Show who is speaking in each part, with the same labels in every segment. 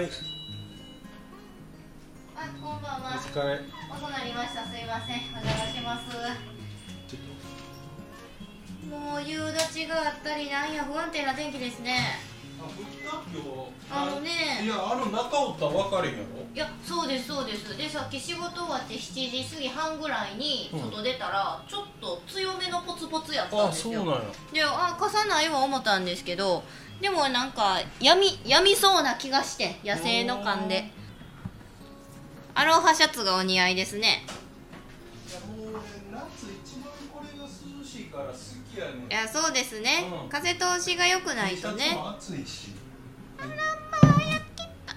Speaker 1: はい。
Speaker 2: あこんばん
Speaker 1: お
Speaker 2: は
Speaker 1: 疲れ。
Speaker 2: 遅なりました。すいません。お邪魔します。もう夕立ちがあったりなんや不安定な天気ですね。
Speaker 1: とあ降った今日。
Speaker 2: あのね。
Speaker 1: いやあの中おったら分かれへんやろ
Speaker 2: いやそうですそうです。でさっき仕事終わって7時過ぎ半ぐらいに外出たら、ちょっと強めのポツポツやったん
Speaker 1: あ
Speaker 2: ですよ。
Speaker 1: そうなんや。
Speaker 2: であ傘ないわ思ったんですけどでもなんかやみやみそうな気がして野生の感で。アロハシャツがお似合いですね。
Speaker 1: いやもうね夏一番これが涼しいから好きやね
Speaker 2: いやそうですね、
Speaker 1: うん。
Speaker 2: 風通しが良くないと
Speaker 1: T シャツ
Speaker 2: ね
Speaker 1: も暑いし。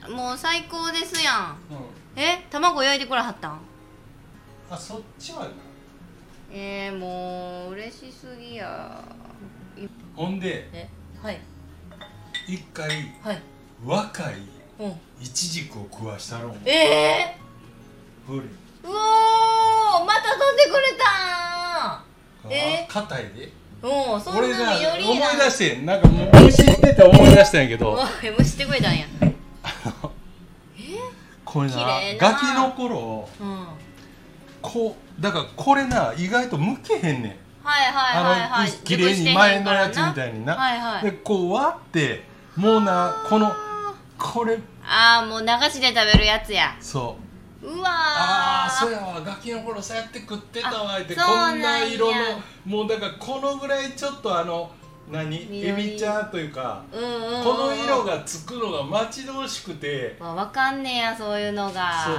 Speaker 2: もう最高ですやん。
Speaker 1: うん。
Speaker 2: え卵焼いてくれはったん？
Speaker 1: あそっちはな
Speaker 2: えー、もう嬉しすぎや。
Speaker 1: ほんで
Speaker 2: えはい
Speaker 1: 一回
Speaker 2: はい。
Speaker 1: 若い
Speaker 2: うん。
Speaker 1: イチジクを食わしたろう。
Speaker 2: ええ
Speaker 1: ほれ
Speaker 2: ー、うおーまた飛んでくれたえ
Speaker 1: あ硬いで。
Speaker 2: んもうそん
Speaker 1: 俺が
Speaker 2: なんより
Speaker 1: 思い
Speaker 2: な
Speaker 1: 出してなんかもう虫ってて思い出したんやけど。
Speaker 2: おい蒸してくれたんや。
Speaker 1: これな
Speaker 2: 綺麗な。
Speaker 1: ガキの頃
Speaker 2: うん。
Speaker 1: こうだからこれな意外と剥けへんねん。
Speaker 2: はいはいはいはい。
Speaker 1: 綺麗に前のやつみた
Speaker 2: い
Speaker 1: いにな、
Speaker 2: はいはい。
Speaker 1: でこう割ってもうなこのこれ。
Speaker 2: ああもう流しで食べるやつや。
Speaker 1: そう。
Speaker 2: うわー。
Speaker 1: ああそうやわガキの頃そうやって食ってたわって。
Speaker 2: あ
Speaker 1: こ
Speaker 2: んな
Speaker 1: 色のもうだからこのぐらいちょっとあの何？
Speaker 2: 緑。
Speaker 1: エビちゃんというか
Speaker 2: うんうん。うん
Speaker 1: この色がつくのが待ち遠しくて。
Speaker 2: わわかんねやそういうのが。
Speaker 1: そう。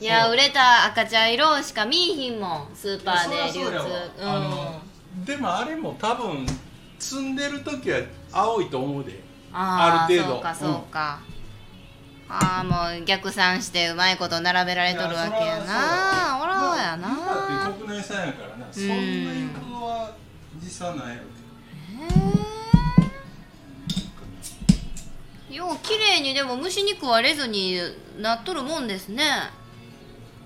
Speaker 2: いや売れた赤茶色しか見えひんもんスーパーで流通。
Speaker 1: うやわ。あのでもあれも多分積んでる時は青いと思うで。
Speaker 2: あ
Speaker 1: る程度。
Speaker 2: そうかそうか、ああもう逆算してうまいこと並べられとるわけやな。おらおやな。
Speaker 1: だって国内産やからなそんなにことは実際ないやろ
Speaker 2: へえよう綺麗にでも虫に食われずになっとるもんですね。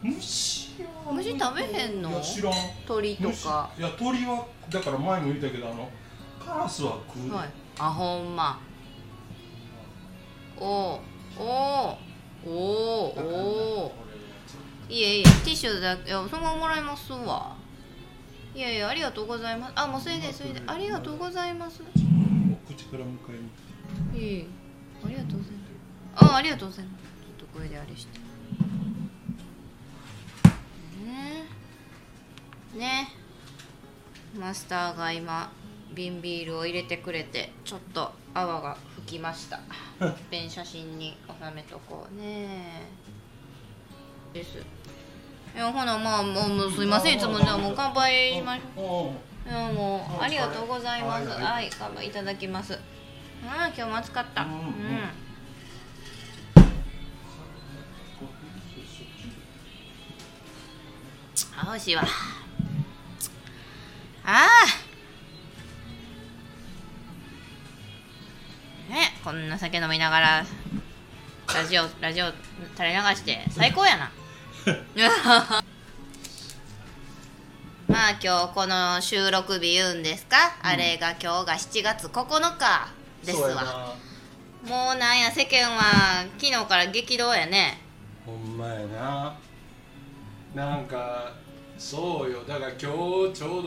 Speaker 1: 虫は
Speaker 2: 虫食べへんの？
Speaker 1: いや知らん。
Speaker 2: 鳥とか。
Speaker 1: 虫。いや鳥はだから前も言ったけどあのカラスは食う、
Speaker 2: はい。あほんま。おおおお。おおいえいえティッシュだけ。いやそのままもらいますわ。いやいやありがとうございます。あもうそれでそれで。ありがとうございます。
Speaker 1: 口から迎えに
Speaker 2: いえいえ。ありがとうございます。あありがとうございます。ちょっとこれであれして。ね。ね。マスターが今瓶ビールを入れてくれてちょっと泡が吹きましたいっぺん写真に収めとこうねですいやほなまあもうすいませんいつもじゃあもう乾杯しましょういやもう
Speaker 1: あ
Speaker 2: ありがとうございます。
Speaker 1: はい
Speaker 2: 乾杯いただきます。うん、今日も暑かった。
Speaker 1: う
Speaker 2: うんん。あ、美味しいわ。ああ。こんな酒飲みながら。ラジオ、ラジオ垂れ流して最高やな。まあ今日この収録日言うんですか、あれが今日が7月9日ですわ。
Speaker 1: な。
Speaker 2: もうなんや世間は昨日から激動やね。
Speaker 1: ほんまやな。なんかそうよ。だから今日ちょう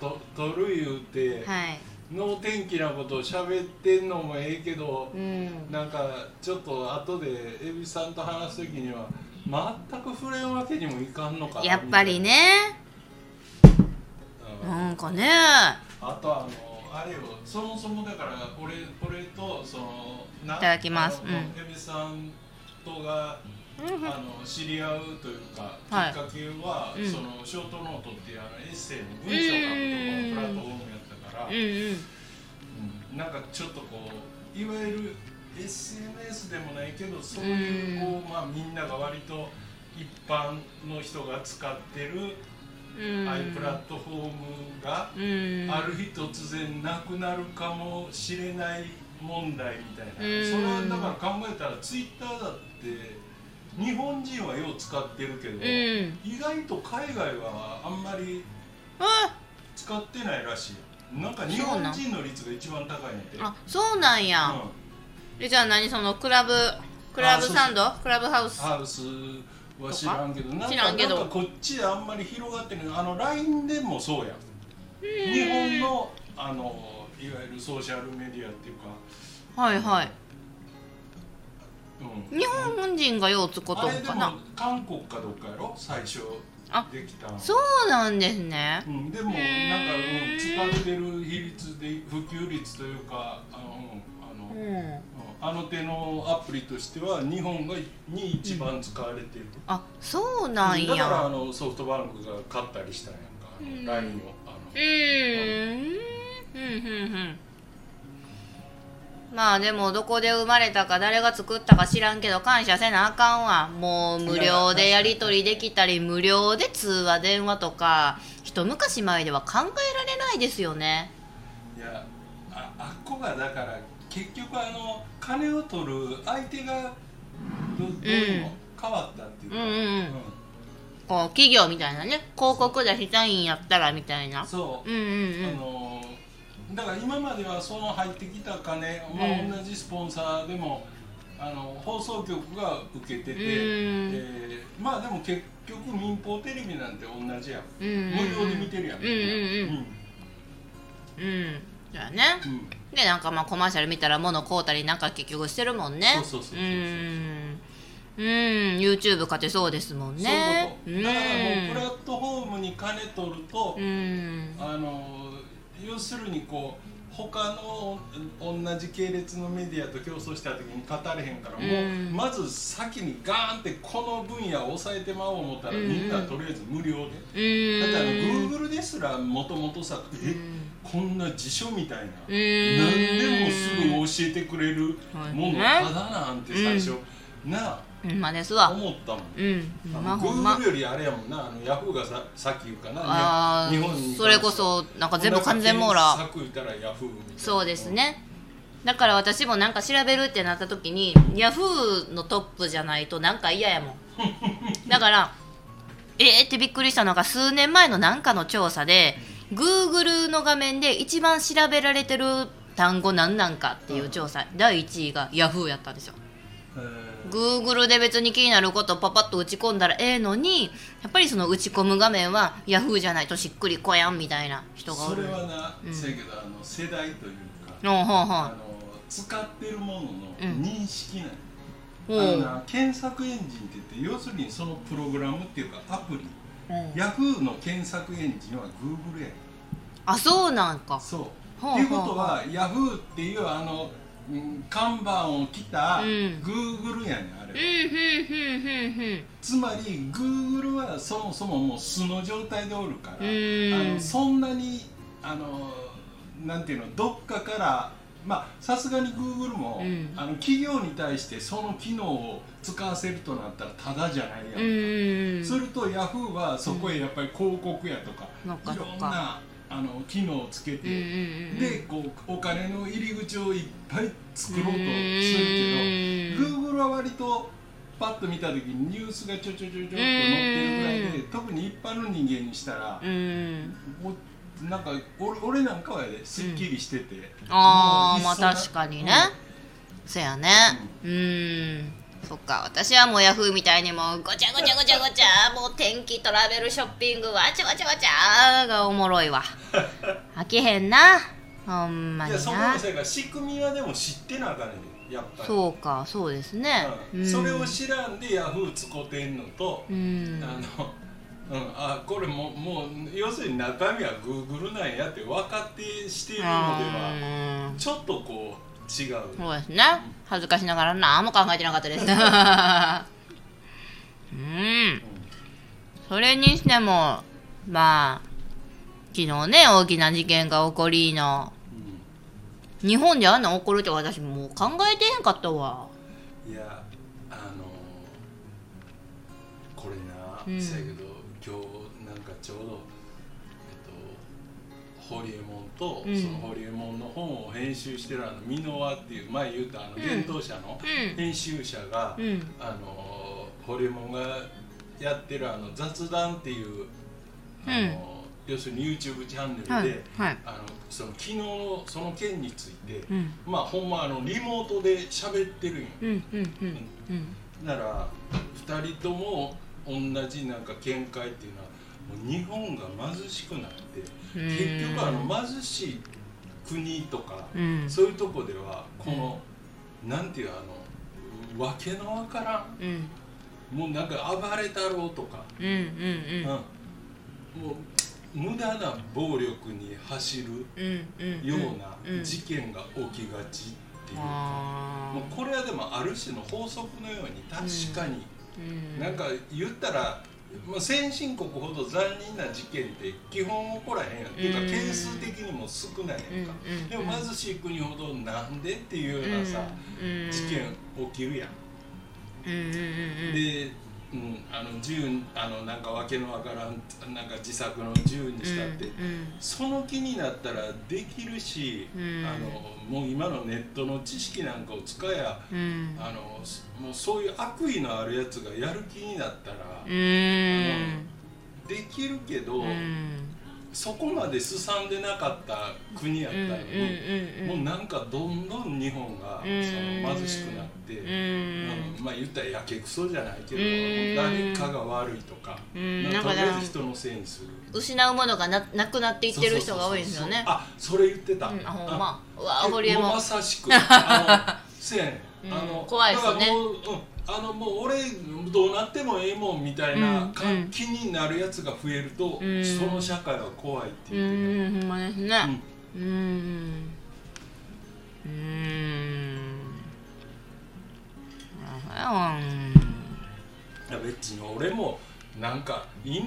Speaker 1: どと撮る言うて、
Speaker 2: はい
Speaker 1: 能天気なことを喋ってんのもええけど
Speaker 2: うん。
Speaker 1: なんかちょっと後で蛭子さんと話す時には全く触れんわけにもいかんのか
Speaker 2: やっぱりね。
Speaker 1: な。うん
Speaker 2: かね。
Speaker 1: あとあのあれよそもそもだから俺俺とそのない
Speaker 2: ただきます。
Speaker 1: 蛭子さんとがあの知り合うというか、
Speaker 2: はい。
Speaker 1: きっかけは、
Speaker 2: うん。
Speaker 1: そのショートノートっていうあのエッセイの文章を書くとこのプラットフォームやったから、
Speaker 2: うんうん
Speaker 1: うんなんかちょっとこういわゆる SNS でもないけどそういうこう、まあ、みんなが割と一般の人が使ってる、
Speaker 2: うん。
Speaker 1: ああいうプラットフォームが、
Speaker 2: うん。
Speaker 1: ある日突然なくなるかもしれない問題みたいな、
Speaker 2: うん。
Speaker 1: それはだから考えたらツイッターだって日本人はよう使ってるけど、
Speaker 2: うん。
Speaker 1: 意外と海外はあんまり
Speaker 2: あ
Speaker 1: 使ってないらしいなんか日本人の率が一番高いんやて。
Speaker 2: あそうなんや、
Speaker 1: うん。
Speaker 2: えじゃあ何そのクラブクラブサンド？クラブハウス？
Speaker 1: ハウスは知らんけどなんか
Speaker 2: 知らんけど。
Speaker 1: なんかこっちあんまり広がってない。あの LINE でもそうや。日本のあのいわゆるソーシャルメディアっていうか、
Speaker 2: はいはい。
Speaker 1: うん、
Speaker 2: 日本人がよう使うとかな。
Speaker 1: 韓国かどっかやろ？最初
Speaker 2: あ
Speaker 1: できたの
Speaker 2: そうなんですね。
Speaker 1: うん、でもなんか、うん、使ってる比率で普及率というかあの、うんあの
Speaker 2: うん。
Speaker 1: うんあの手のアプリとしては日本がに一番使われてる、
Speaker 2: あそうなん
Speaker 1: だからあ
Speaker 2: や
Speaker 1: のソフトバンクが買ったりしたんやんか LINE をあの
Speaker 2: うーん。うんうんうんまあでもどこで生まれたか誰が作ったか知らんけど感謝せなあかんわ。もう無料でやり取りできたり無料で通話電話とか一昔前では考えられないですよね。
Speaker 1: いやああっこがだから結局あの金を取る相手がどどう変わったっていうか、
Speaker 2: うんうんうん。こう企業みたいなね。広告出したいんやったらみたいな。
Speaker 1: そう。
Speaker 2: うんうん
Speaker 1: あのだから今まではその入ってきた金、ま
Speaker 2: うん。
Speaker 1: あ、同じスポンサーでもあの放送局が受けてて、
Speaker 2: うん。
Speaker 1: えーまあでも結局民放テレビなんて同じやん、
Speaker 2: うん。うんうん
Speaker 1: 無料で見てるやん、
Speaker 2: うんうんうん。
Speaker 1: うん。
Speaker 2: うん。だよね。
Speaker 1: うん。
Speaker 2: でなんかまあコマーシャル見たら物買うたりなんか結局してるもんね。
Speaker 1: そうそうそうそうそう。
Speaker 2: うん。うん。YouTube 勝てそうですもんね。
Speaker 1: だからもうプラットフォームに金取ると、
Speaker 2: うん。
Speaker 1: あの要するにこう他の同じ系列のメディアと競争した時に語れへんから、
Speaker 2: うん。
Speaker 1: もうまず先にガーンってこの分野を抑えてまおう思ったら、
Speaker 2: うん。
Speaker 1: みんなとりあえず無料で、
Speaker 2: うん。
Speaker 1: だってあの Google ですらもともとさえ、
Speaker 2: うん。
Speaker 1: こんな辞書みたいな、
Speaker 2: うん。
Speaker 1: 何でもすぐ教えてくれるもの
Speaker 2: はい
Speaker 1: ただなんて最初、な
Speaker 2: ほんまです
Speaker 1: あ
Speaker 2: わ。
Speaker 1: 思ったもん。
Speaker 2: うん。ほんまほんま。
Speaker 1: Google よりあれやもんな。あのヤフーがささっき言うかな。
Speaker 2: あ
Speaker 1: 日本に
Speaker 2: あそれこそなんか全部完全網羅。そうですね。だから私もなんか調べるってなった時にヤフーのトップじゃないとなんか嫌やもん。だからえー、ってびっくりしたのが数年前のなんかの調査で Google の画面で一番調べられてる単語何なんかっていう調査、第1位がヤフーやったんですよ。
Speaker 1: へー
Speaker 2: Google で別に気になることをパパッと打ち込んだらええのにやっぱりその打ち込む画面は Yahoo じゃないとしっくりこやんみたいな人がお
Speaker 1: そ
Speaker 2: る
Speaker 1: れはな、
Speaker 2: うん
Speaker 1: せやけどあの世代というか、
Speaker 2: ほうほうほ
Speaker 1: あの使ってるものの
Speaker 2: うん
Speaker 1: 認識ない、
Speaker 2: うほう
Speaker 1: あのな検索エンジンって言って要するにそのプログラムっていうかアプリ、
Speaker 2: うん。
Speaker 1: ヤフーの検索エンジンは Google や。
Speaker 2: あそうなんか。
Speaker 1: そう。っていうことはヤフーっていうあの、うん看板を着た
Speaker 2: うん。
Speaker 1: Google やねんあれは、つまり Google はそもそももう素の状態でおるから、
Speaker 2: うん。
Speaker 1: あのそんなにあのなんていうのどっかからまあさすがに Google も、
Speaker 2: うん。
Speaker 1: あの企業に対してその機能を使わせるとなったらただじゃないやんか、
Speaker 2: うん
Speaker 1: すると Yahoo はそこへやっぱり広告やとか、
Speaker 2: そっか。
Speaker 1: いろんなあの機能をつけて、
Speaker 2: うんうんうん
Speaker 1: でこうお金の入り口をいっぱい作ろうとするけど、
Speaker 2: うん。
Speaker 1: Google は割とパッと見た時にニュースがちょちょちょちょっと載ってるぐらいで、
Speaker 2: うん。
Speaker 1: 特に一般の人間にしたら、
Speaker 2: うん。
Speaker 1: なんか俺俺なんかはねすっきりしてて、
Speaker 2: ああまあ確かにね、そやね。うんそっか私はもうヤフーみたいにもうごちゃごちゃごちゃごちゃもう天気トラベルショッピングわちゃわちゃわちゃがおもろいわ。飽きへんなほんまに
Speaker 1: いやそこ
Speaker 2: な
Speaker 1: のせいか仕組みはでも知ってなあかんねんやっぱり。
Speaker 2: そうかそうですね、
Speaker 1: うん。それを知らんでヤフー使ってんのと、
Speaker 2: うん。
Speaker 1: あのうん、あこれももう要するに中身は Google なんやって分かってしているのでは
Speaker 2: うん
Speaker 1: ちょっとこう違う。
Speaker 2: そうですね。恥ずかしながら何も考えてなかったです。うん。それにしてもまあ昨日ね大きな事件が起こりの
Speaker 1: うん
Speaker 2: 日本であんなん起こるって私もう考えてへんかったわ。
Speaker 1: いやあのこれな、
Speaker 2: うん。
Speaker 1: せやけど今日なんかちょうどえっとホリエモンと、
Speaker 2: うん。
Speaker 1: そのホリエモンの本を編集してるあの箕輪っていう前言うたあの
Speaker 2: ん。
Speaker 1: 伝統者の
Speaker 2: うん。
Speaker 1: 編集者が、
Speaker 2: うん。
Speaker 1: あのホリエモンがやってるあの雑談っていうあの、要するに YouTube チャンネルで、
Speaker 2: はい。はい。
Speaker 1: あのその昨日のその件について、
Speaker 2: うん。
Speaker 1: まあほんまあのリモートで喋ってるんよ。
Speaker 2: うんうんうんうん。
Speaker 1: なら2人とも同じなんか見解っていうのはもう日本が貧しくなって
Speaker 2: うん
Speaker 1: 結局あの貧しい国とか、
Speaker 2: うん。
Speaker 1: そういうとこではこの、なんていうあのわけのわからん
Speaker 2: うん。
Speaker 1: もうなんか暴れたろうとか、
Speaker 2: うんうんうん。
Speaker 1: うん。もう無駄な暴力に走る
Speaker 2: うんうん
Speaker 1: よう
Speaker 2: うん。
Speaker 1: な事件が起きがちっていうか、
Speaker 2: あ
Speaker 1: もうこれはでもある種の法則のように確かに、
Speaker 2: ーうん。
Speaker 1: なんか言ったら、まあ、先進国ほど残忍な事件って基本起こらへんやん、っていうか
Speaker 2: うん
Speaker 1: 件数的にも少ないやんか、
Speaker 2: うんうん
Speaker 1: でも貧しい国ほどなんでっていうようなさ、
Speaker 2: うん。
Speaker 1: 事件起きるやん、
Speaker 2: うんうんうんうん。
Speaker 1: で、うん、あの銃あのなんかわけのわからんなんか自作の銃にしたって、
Speaker 2: うん
Speaker 1: その気になったらできるし、
Speaker 2: うん。
Speaker 1: あのもう今のネットの知識なんかを使えや
Speaker 2: うん。
Speaker 1: あのもうそういう悪意のあるやつがやる気になったら、
Speaker 2: うん。
Speaker 1: できるけど、
Speaker 2: うん
Speaker 1: そこまですさんでなかった国やったのに、
Speaker 2: うん
Speaker 1: もうなんかどんどん日本が
Speaker 2: うん。
Speaker 1: その貧しくなって、
Speaker 2: うん。
Speaker 1: うんまあ言ったらやけくそじゃないけど、
Speaker 2: うん。
Speaker 1: 誰かが悪いとか、
Speaker 2: うん。
Speaker 1: なんかとりあえず人のせいにする。
Speaker 2: 失うものがななくなっていってる人が多いんですよね。
Speaker 1: あそれ言ってた、
Speaker 2: うんあほんま。うわ
Speaker 1: え
Speaker 2: 堀江も
Speaker 1: うまさしく。あのせやねん。
Speaker 2: うん。
Speaker 1: あの
Speaker 2: 怖いっすね。
Speaker 1: だからもう、うん、あのもう俺どうなってもええもんみたいな、か
Speaker 2: うんうん。
Speaker 1: 気になるやつが増えると、
Speaker 2: うん。
Speaker 1: その社会は怖いって
Speaker 2: う
Speaker 1: 言って
Speaker 2: んほんまですね。
Speaker 1: た、
Speaker 2: うん。うん。あ
Speaker 1: いや別に俺もなんか命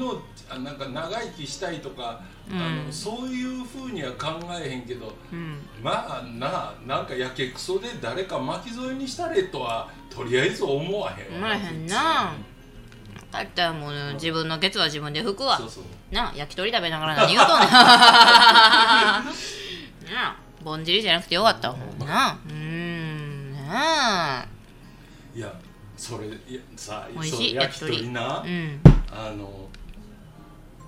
Speaker 1: あなんか長生きしたいとか、
Speaker 2: うん。
Speaker 1: あのそういうふうには考えへんけど
Speaker 2: うん。
Speaker 1: まあななんかやけくそで誰か巻き添えにしたれとはとりあえず思わへんわ。
Speaker 2: 思わへんな。だったらもう自分のケツは自分で拭くわ。
Speaker 1: そうそう。
Speaker 2: なあ焼き鳥食べながら何言うとんねん。なあぼんじりじゃなくてよかったわな。あ。うんなあ。
Speaker 1: いやそれいやさ
Speaker 2: 美味しい
Speaker 1: 焼き鳥な、
Speaker 2: うん
Speaker 1: あの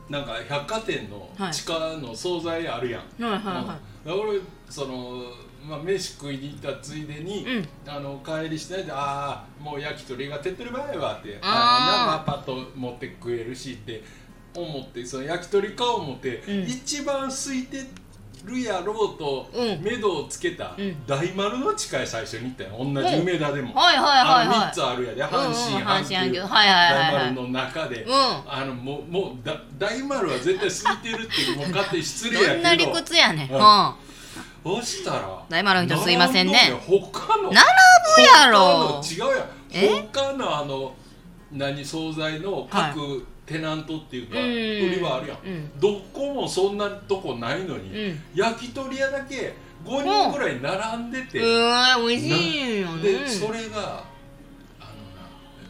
Speaker 1: なんか百貨店の
Speaker 2: はい
Speaker 1: 地下の惣菜あるやん、
Speaker 2: はいはいは
Speaker 1: うん俺そのまあ飯食いに行ったついでに、
Speaker 2: うん。
Speaker 1: あの帰りしないでああもう焼き鳥が手っ取り早いわって
Speaker 2: あー。
Speaker 1: あの生パッと持って食えるしって思ってその焼き鳥買おう思って、
Speaker 2: うん。
Speaker 1: 一番空いてるやろうと
Speaker 2: うん。
Speaker 1: 目処をつけた、
Speaker 2: うん。
Speaker 1: 大丸の地下へ最初に行ったよ。同じ梅田でも、
Speaker 2: はいはいはい
Speaker 1: あの
Speaker 2: はい
Speaker 1: 3つあるやで。阪
Speaker 2: うんうん
Speaker 1: 神
Speaker 2: 阪神阪急。
Speaker 1: 阪急。
Speaker 2: はいはいはいはい。
Speaker 1: 大丸の中で、
Speaker 2: う
Speaker 1: あのもうもうだ大丸は絶対空いてるっていうもう勝手に失礼やけど。
Speaker 2: どんな理屈やねん、
Speaker 1: う
Speaker 2: うん。ん、
Speaker 1: そしたら
Speaker 2: 大丸の人すいませんね。
Speaker 1: 並ぶのよ他の。
Speaker 2: 並ぶやろ。
Speaker 1: 他の違うやん。
Speaker 2: え？
Speaker 1: 他のあの何惣菜の各テナントっていうか、
Speaker 2: うん。
Speaker 1: 売り場あるやん、
Speaker 2: うん。
Speaker 1: どこもそんなとこないのに、
Speaker 2: うん。
Speaker 1: 焼き鳥屋だけ5人ぐらい並んでて、
Speaker 2: うん。美味しいよね。
Speaker 1: でそれがあ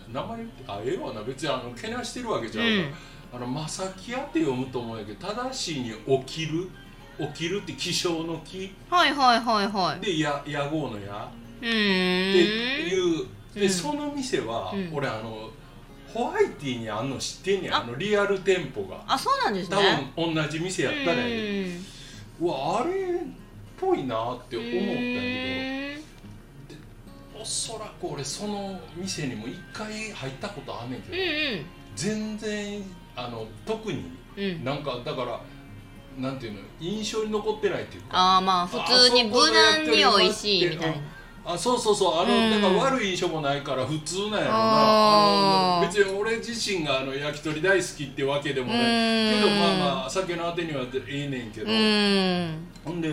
Speaker 1: のな名前言ってあええわな。別にあのけなしてるわけじゃん、あの正木屋って読むと思うんやけど正しいに起きる起きるって気象の気
Speaker 2: はいはいはいはい。
Speaker 1: でや屋号の屋
Speaker 2: う
Speaker 1: っていう。で、
Speaker 2: うん。
Speaker 1: その店は、
Speaker 2: うん。
Speaker 1: 俺あのホワイティにあんの知ってんねんあ。
Speaker 2: あ
Speaker 1: のリアル店舗が。
Speaker 2: あそうなんです
Speaker 1: 多
Speaker 2: ね
Speaker 1: 分同じ店やったらやでうわあれっぽいなって思ったけど。おそらく俺その店にも一回入ったことあんねんけど、
Speaker 2: うん
Speaker 1: 全然あの特に。
Speaker 2: うん。うん
Speaker 1: なんかだからなんていうの印象に残ってないっていうか。
Speaker 2: ああまあ普通に無難に美味しいみたいな
Speaker 1: あそうそうそう。あの、
Speaker 2: うん。
Speaker 1: なんか悪い印象もないから普通なんやろな。
Speaker 2: あ
Speaker 1: の別に俺自身があの焼き鳥大好きってわけでもない。
Speaker 2: うん。
Speaker 1: けどまあまあ酒のあてにはええねんけど、
Speaker 2: うん。
Speaker 1: ほんで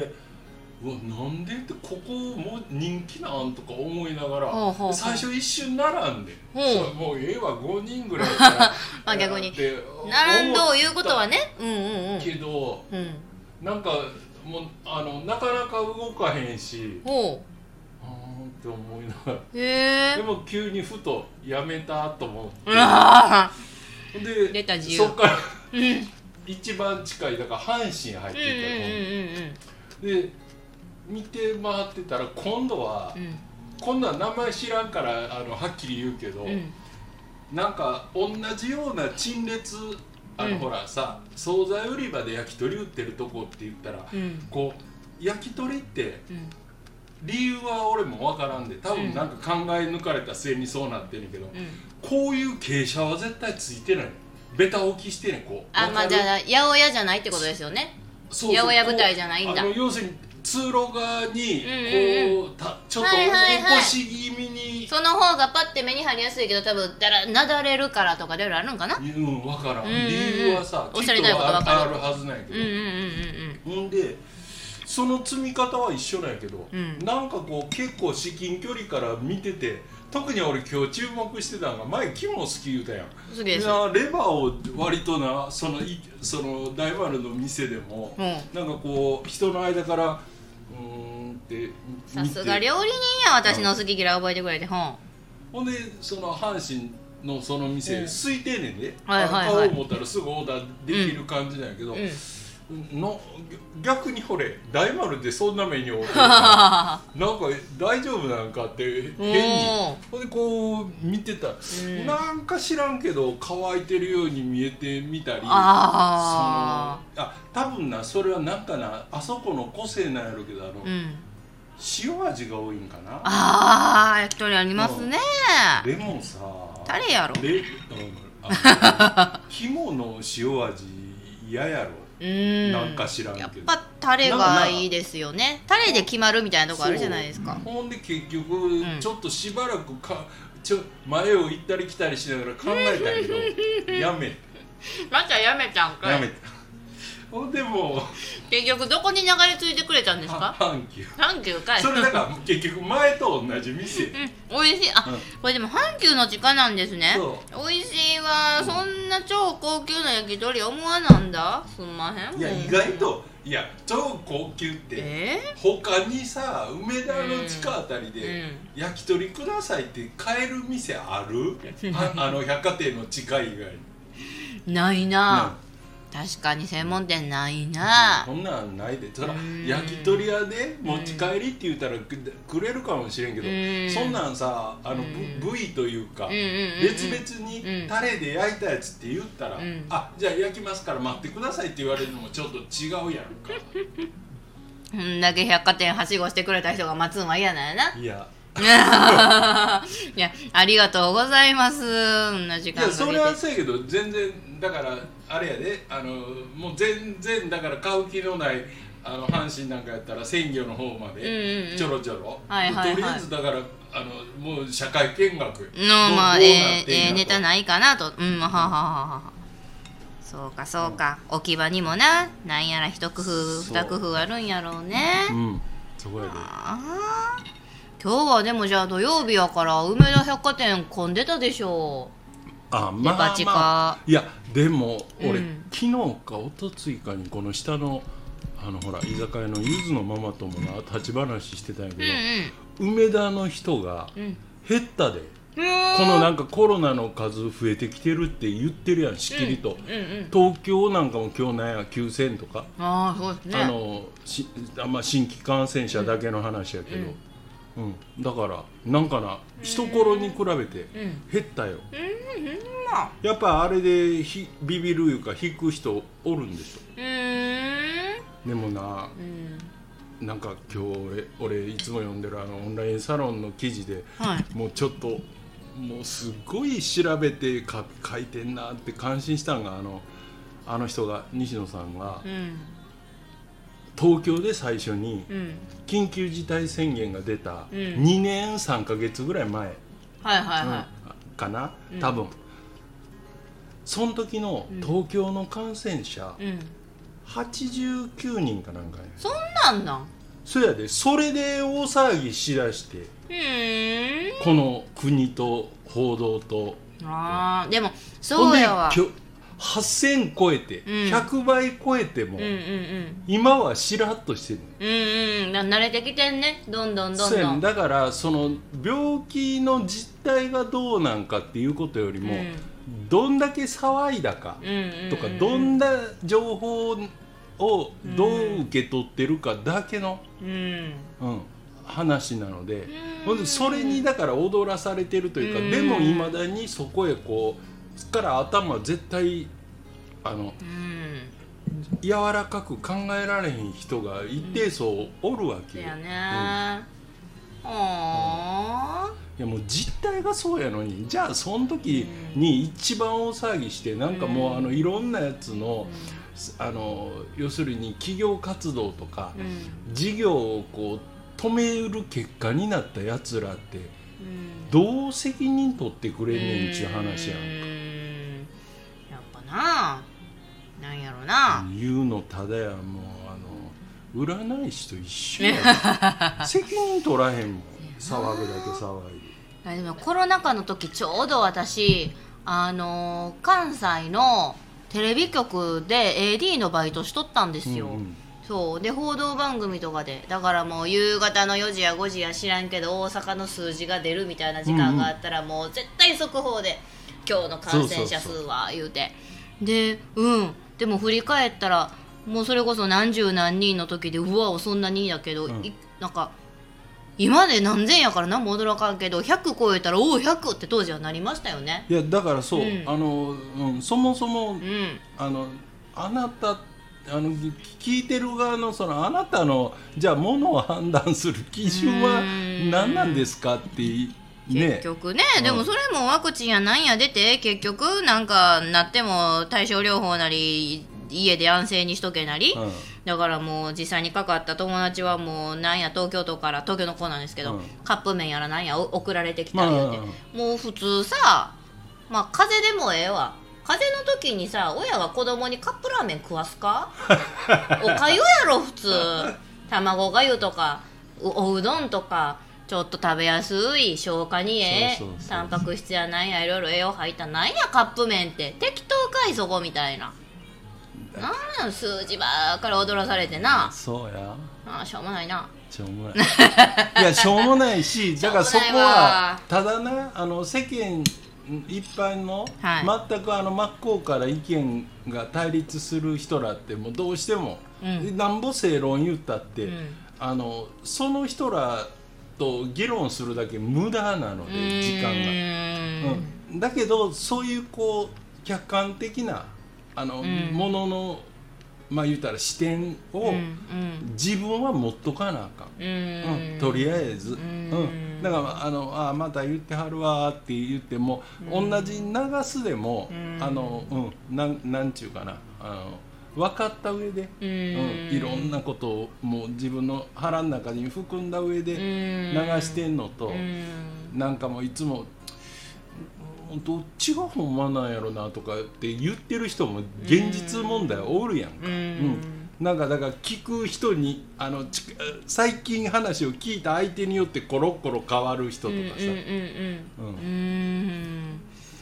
Speaker 1: うわなんでってここも人気なんとか思いながら最初一瞬並んで、もうええわ5人ぐらいやから
Speaker 2: まあ逆に。
Speaker 1: って
Speaker 2: 並んどいうことはね。うんうんうん。
Speaker 1: けど
Speaker 2: うん。
Speaker 1: なんかもうあのなかなか動かへんし
Speaker 2: ほ
Speaker 1: あーって思いながら。
Speaker 2: え
Speaker 1: でも急にふとやめたと思って。で
Speaker 2: 出た自由。
Speaker 1: そっから一番近いだから阪神入ってたので見て回ってたら今度は、
Speaker 2: うんうん。
Speaker 1: 今度は名前知らんからあのはっきり言うけど、
Speaker 2: うん。
Speaker 1: なんか同じような陳列あの、
Speaker 2: うん。
Speaker 1: ほらさ惣菜売り場で焼き鳥売ってるとこって言ったら、
Speaker 2: うん。
Speaker 1: こう焼き鳥って
Speaker 2: うん
Speaker 1: 理由は俺もわからんで多分なんか考え抜かれた末にそうなってんねんけど、
Speaker 2: うん。
Speaker 1: こういう傾斜は絶対ついてない。ベタ置きしてねこう。
Speaker 2: あまあじゃあ八百屋じゃないってことですよね。
Speaker 1: そう
Speaker 2: 八百屋舞台じゃないんだ。
Speaker 1: 要するに通路側にこうたちょっと起こし気味に。
Speaker 2: その方がパッて目に入りやすいけど多分だらなだれるからとかいろいろあるんかな？
Speaker 1: うん分からん、理由はさ
Speaker 2: おっしゃりたいことわかる。
Speaker 1: ああるはずなんやけど、
Speaker 2: うんうんうんうん。
Speaker 1: ほんでその積み方は一緒なんやけど、
Speaker 2: うん。
Speaker 1: なんかこう結構至近距離から見てて特に俺今日注目してたのが前キモ好き言うたやん。レバーを割となそのいその大丸の店でも、
Speaker 2: うん。
Speaker 1: なんかこう人の間からうーんって
Speaker 2: さ
Speaker 1: 見て。
Speaker 2: すが料理人や私の好き嫌い覚えてくれて。ほん。
Speaker 1: ほんでその阪神のその店、
Speaker 2: うん。
Speaker 1: 空いてんねんで、
Speaker 2: はいはいはい。
Speaker 1: 買おう思ったらすぐオーダーできる感じなんやけど、
Speaker 2: うん
Speaker 1: の逆にほれ大丸でそんな目に遭うて なんか大丈夫なんかって変に。
Speaker 2: お
Speaker 1: ほんでこう見てたなんか知らんけど乾いてるように見えてみたり
Speaker 2: あ
Speaker 1: そのあ多分なそれはなんかなあそこの個性なんやろうけどあの、
Speaker 2: あうん。
Speaker 1: 塩味が多いんかな。
Speaker 2: あー焼き鳥ありますね。
Speaker 1: でもさ
Speaker 2: タレやろ。
Speaker 1: レうん。あの 肝の塩味嫌やろ
Speaker 2: うん。
Speaker 1: なんか知らんけど。
Speaker 2: やっぱタレがいいですよね。タレで決まるみたいなとこあるじゃないですか。
Speaker 1: ほんで結局、
Speaker 2: ん。
Speaker 1: ちょっとしばらくかちょ前を行ったり来たりしながら考えたけど。やめ。
Speaker 2: またやめたんか
Speaker 1: やめ。たほんでも。う
Speaker 2: 結局どこに流れ着いてくれたんです
Speaker 1: は
Speaker 2: か
Speaker 1: 阪急
Speaker 2: 阪急かい。
Speaker 1: それだから結局前と同じ店。
Speaker 2: うん。美味しい。あ、
Speaker 1: うん。
Speaker 2: これでも阪急の地下なんですね。
Speaker 1: そ
Speaker 2: 美味しいわ、そんな超高級な焼き鳥思わなんだ？すんまへん。
Speaker 1: いや意外といや超高級って
Speaker 2: え？
Speaker 1: 他にさ梅田の地下あたり
Speaker 2: う
Speaker 1: で
Speaker 2: ん。
Speaker 1: 焼き鳥くださいって買える店ある？ああの百貨店の地下以外に。
Speaker 2: ないな、確かに専門店ないな、
Speaker 1: こんなんないで。そら
Speaker 2: うん。
Speaker 1: 焼き鳥屋で持ち帰りって言ったらくくれるかもしれんけど
Speaker 2: うん。
Speaker 1: そんなんさあの
Speaker 2: うん。
Speaker 1: 部部位というか別々
Speaker 2: うん。
Speaker 1: にタレで焼いたやつって言ったら
Speaker 2: うん。
Speaker 1: あじゃあ焼きますから待ってくださいって言われるのもちょっと違うやんか。
Speaker 2: こんだけ百貨店はしごしてくれた人が待つんは嫌なんやな。
Speaker 1: いや。
Speaker 2: いやありがとうございます。そんな時
Speaker 1: い
Speaker 2: 間かけて。
Speaker 1: やそれはそうやけど全然だからあれやであのもう全然だから買う気のないあの阪神なんかやったら鮮魚の方ま
Speaker 2: うんうんうん。
Speaker 1: でちょろちょろ、
Speaker 2: はいはいはい。
Speaker 1: とりあえずだからあのもう社会見学。
Speaker 2: のまあええーネタないかなと。うんはははははそうかそうか、置き場にもな。なんやら一工夫二工夫あるんやろうね、
Speaker 1: うん。そこやで。
Speaker 2: 今日はでもじゃあ土曜日やから梅田百貨店混んでたでしょ
Speaker 1: あまあまあ。いやでも俺、
Speaker 2: うん。
Speaker 1: 昨日か一昨日かにこの下のあのほら居酒屋のゆずのママともな立ち話してたんやけ
Speaker 2: うん
Speaker 1: ど、梅田の人が
Speaker 2: うん。うん
Speaker 1: 減ったで、
Speaker 2: うん。
Speaker 1: このなんかコロナの数増えてきてるって言ってるやんしきりと、
Speaker 2: うんうん
Speaker 1: 東京なんかも今日なんや9000とか、
Speaker 2: ああそうですね。
Speaker 1: あのしあまあ、新規感染者だけの話やけど、うんだからなんかな一頃に比べて
Speaker 2: うん。
Speaker 1: 減ったよ、
Speaker 2: うんま。あ
Speaker 1: やっぱあれでひビビるいうか引く人おるんでし
Speaker 2: うーん。
Speaker 1: ょでもな
Speaker 2: うん。
Speaker 1: なんか今日俺俺いつも読んでるあのオンラインサロンの記事で
Speaker 2: はい。
Speaker 1: もうちょっともうすごい調べてか書いてんなって感心したんがあのあの人が西野さんが
Speaker 2: うん
Speaker 1: 東京で最初に
Speaker 2: うん。
Speaker 1: 緊急事態宣言が出た
Speaker 2: うん。
Speaker 1: 2年3か月ぐらい前、
Speaker 2: はいはい
Speaker 1: かな？
Speaker 2: うん。
Speaker 1: 多分、その時の
Speaker 2: うん。
Speaker 1: 東京の感染者、
Speaker 2: いうん。
Speaker 1: 89人かなんかや
Speaker 2: そんなんなん？
Speaker 1: そやで。それで大騒ぎしだしてこの国と報道と。
Speaker 2: あーでもそうやわ
Speaker 1: 8000超えて、
Speaker 2: うん。
Speaker 1: 100倍超えても、
Speaker 2: うんうんうん。
Speaker 1: 今はしらっとしてる
Speaker 2: うんうん。な慣れてきてんね。どんどんどんどん。
Speaker 1: ねだからその病気の実態がどうなんかっていうことよりも、
Speaker 2: うん。
Speaker 1: どんだけ騒いだか
Speaker 2: うんうんうん。
Speaker 1: とか、どんな情報をどう受け取ってるかだけの、
Speaker 2: うん。
Speaker 1: うん、話なので、
Speaker 2: ん。
Speaker 1: ほんでそれにだから踊らされてるというか、
Speaker 2: うん。
Speaker 1: でもいまだにそこへこうから頭絶対あの
Speaker 2: うん。
Speaker 1: 柔らかく考えられへん人が一定層おるわけよ、
Speaker 2: ね。
Speaker 1: うん。
Speaker 2: はあ
Speaker 1: いやもう実態がそうやのにじゃあその時に一番大騒ぎしてなんかもうあのいろんなやつのあの要するに企業活動とか
Speaker 2: うん。
Speaker 1: 事業をこう止める結果になったやつらって
Speaker 2: うん
Speaker 1: どう責任取ってくれんねんっちゅう話やん
Speaker 2: うん。やっぱななんやろな、
Speaker 1: 言うのただやもうあの 占い師と一緒や責任取らへんもん。騒ぐだけ騒いで。
Speaker 2: あでもコロナ禍の時ちょうど私あの関西のテレビ局で AD のバイトしとったんですよ、
Speaker 1: うんうん
Speaker 2: そう。で報道番組とかで。だからもう夕方の4時や5時や知らんけど大阪の数字が出るみたいな時間があったら、もう絶対速報で今日の感染者数は言うて。でうん。でも振り返ったらもうそれこそ何十何人の時でうわそんなにやけど、
Speaker 1: うん。
Speaker 2: いなんか今で何千やから何も驚かんけど100超えたらおお100って当時はなりましたよね。
Speaker 1: いやだからそう、
Speaker 2: うん。
Speaker 1: あの、うん、そもそも
Speaker 2: うん。
Speaker 1: あのあなたあの聞いてる側のそのあなたのじゃあものを判断する基準は
Speaker 2: うん
Speaker 1: 何なんですかって
Speaker 2: 結
Speaker 1: ね
Speaker 2: 局ね、
Speaker 1: うん。
Speaker 2: でもそれもワクチンやなんや出て結局なんかなっても対症療法なり家で安静にしとけなり、
Speaker 1: うん。
Speaker 2: だからもう実際にかかった友達はもうなんや東京都から東京の子なんですけど、
Speaker 1: うん。
Speaker 2: カップ麺やらなんやお送られてきた言うて、
Speaker 1: ま
Speaker 2: もう普通さまあ風邪でもええわ風邪の時にさ親が子供にカップラーメン食わすか？おかゆやろ普通。卵がゆとかうおうどんとかちょっと食べやすい消化にええ
Speaker 1: そうそうそう。
Speaker 2: タンパク質やなんやいろいろ栄養入ったなんやカップ麺って。適当かいそこみたいな。なん数字ばっかり踊らされてな。
Speaker 1: そうや。
Speaker 2: ああしょうもないな。
Speaker 1: しょうもない。いやしょうもないし だからそこは
Speaker 2: わ
Speaker 1: ただなあの世間一般の、
Speaker 2: はい。
Speaker 1: 全くあの真っ向から意見が対立する人らってもうどうしても、
Speaker 2: うん。
Speaker 1: なんぼ正論言ったって、
Speaker 2: うん。
Speaker 1: あのその人らと議論するだけ無駄なので時間が。
Speaker 2: うーん。
Speaker 1: うん、だけどそういうこう客観的なあの、
Speaker 2: ん。
Speaker 1: もののまあ言うたら視点を、自分は持っとかなあかん。
Speaker 2: う
Speaker 1: うん。
Speaker 2: ん
Speaker 1: とりあえず、
Speaker 2: う
Speaker 1: うん。んだからあのあまた言ってはるわって言っても、同じ流すでも、
Speaker 2: うん。
Speaker 1: あのうん。なんなんちゅうかな。あの分かった上で、
Speaker 2: う
Speaker 1: うん。
Speaker 2: ん
Speaker 1: いろんなことをもう自分の腹の中に含んだ上で流してんのと、
Speaker 2: うん。
Speaker 1: なんかもういつもどっちがほんまなんやろなとかって言ってる人も現実問題おるやんか、
Speaker 2: うん。
Speaker 1: うん。なんかだから聞く人にあのち最近話を聞いた相手によってコロコロ変わる人とかさ、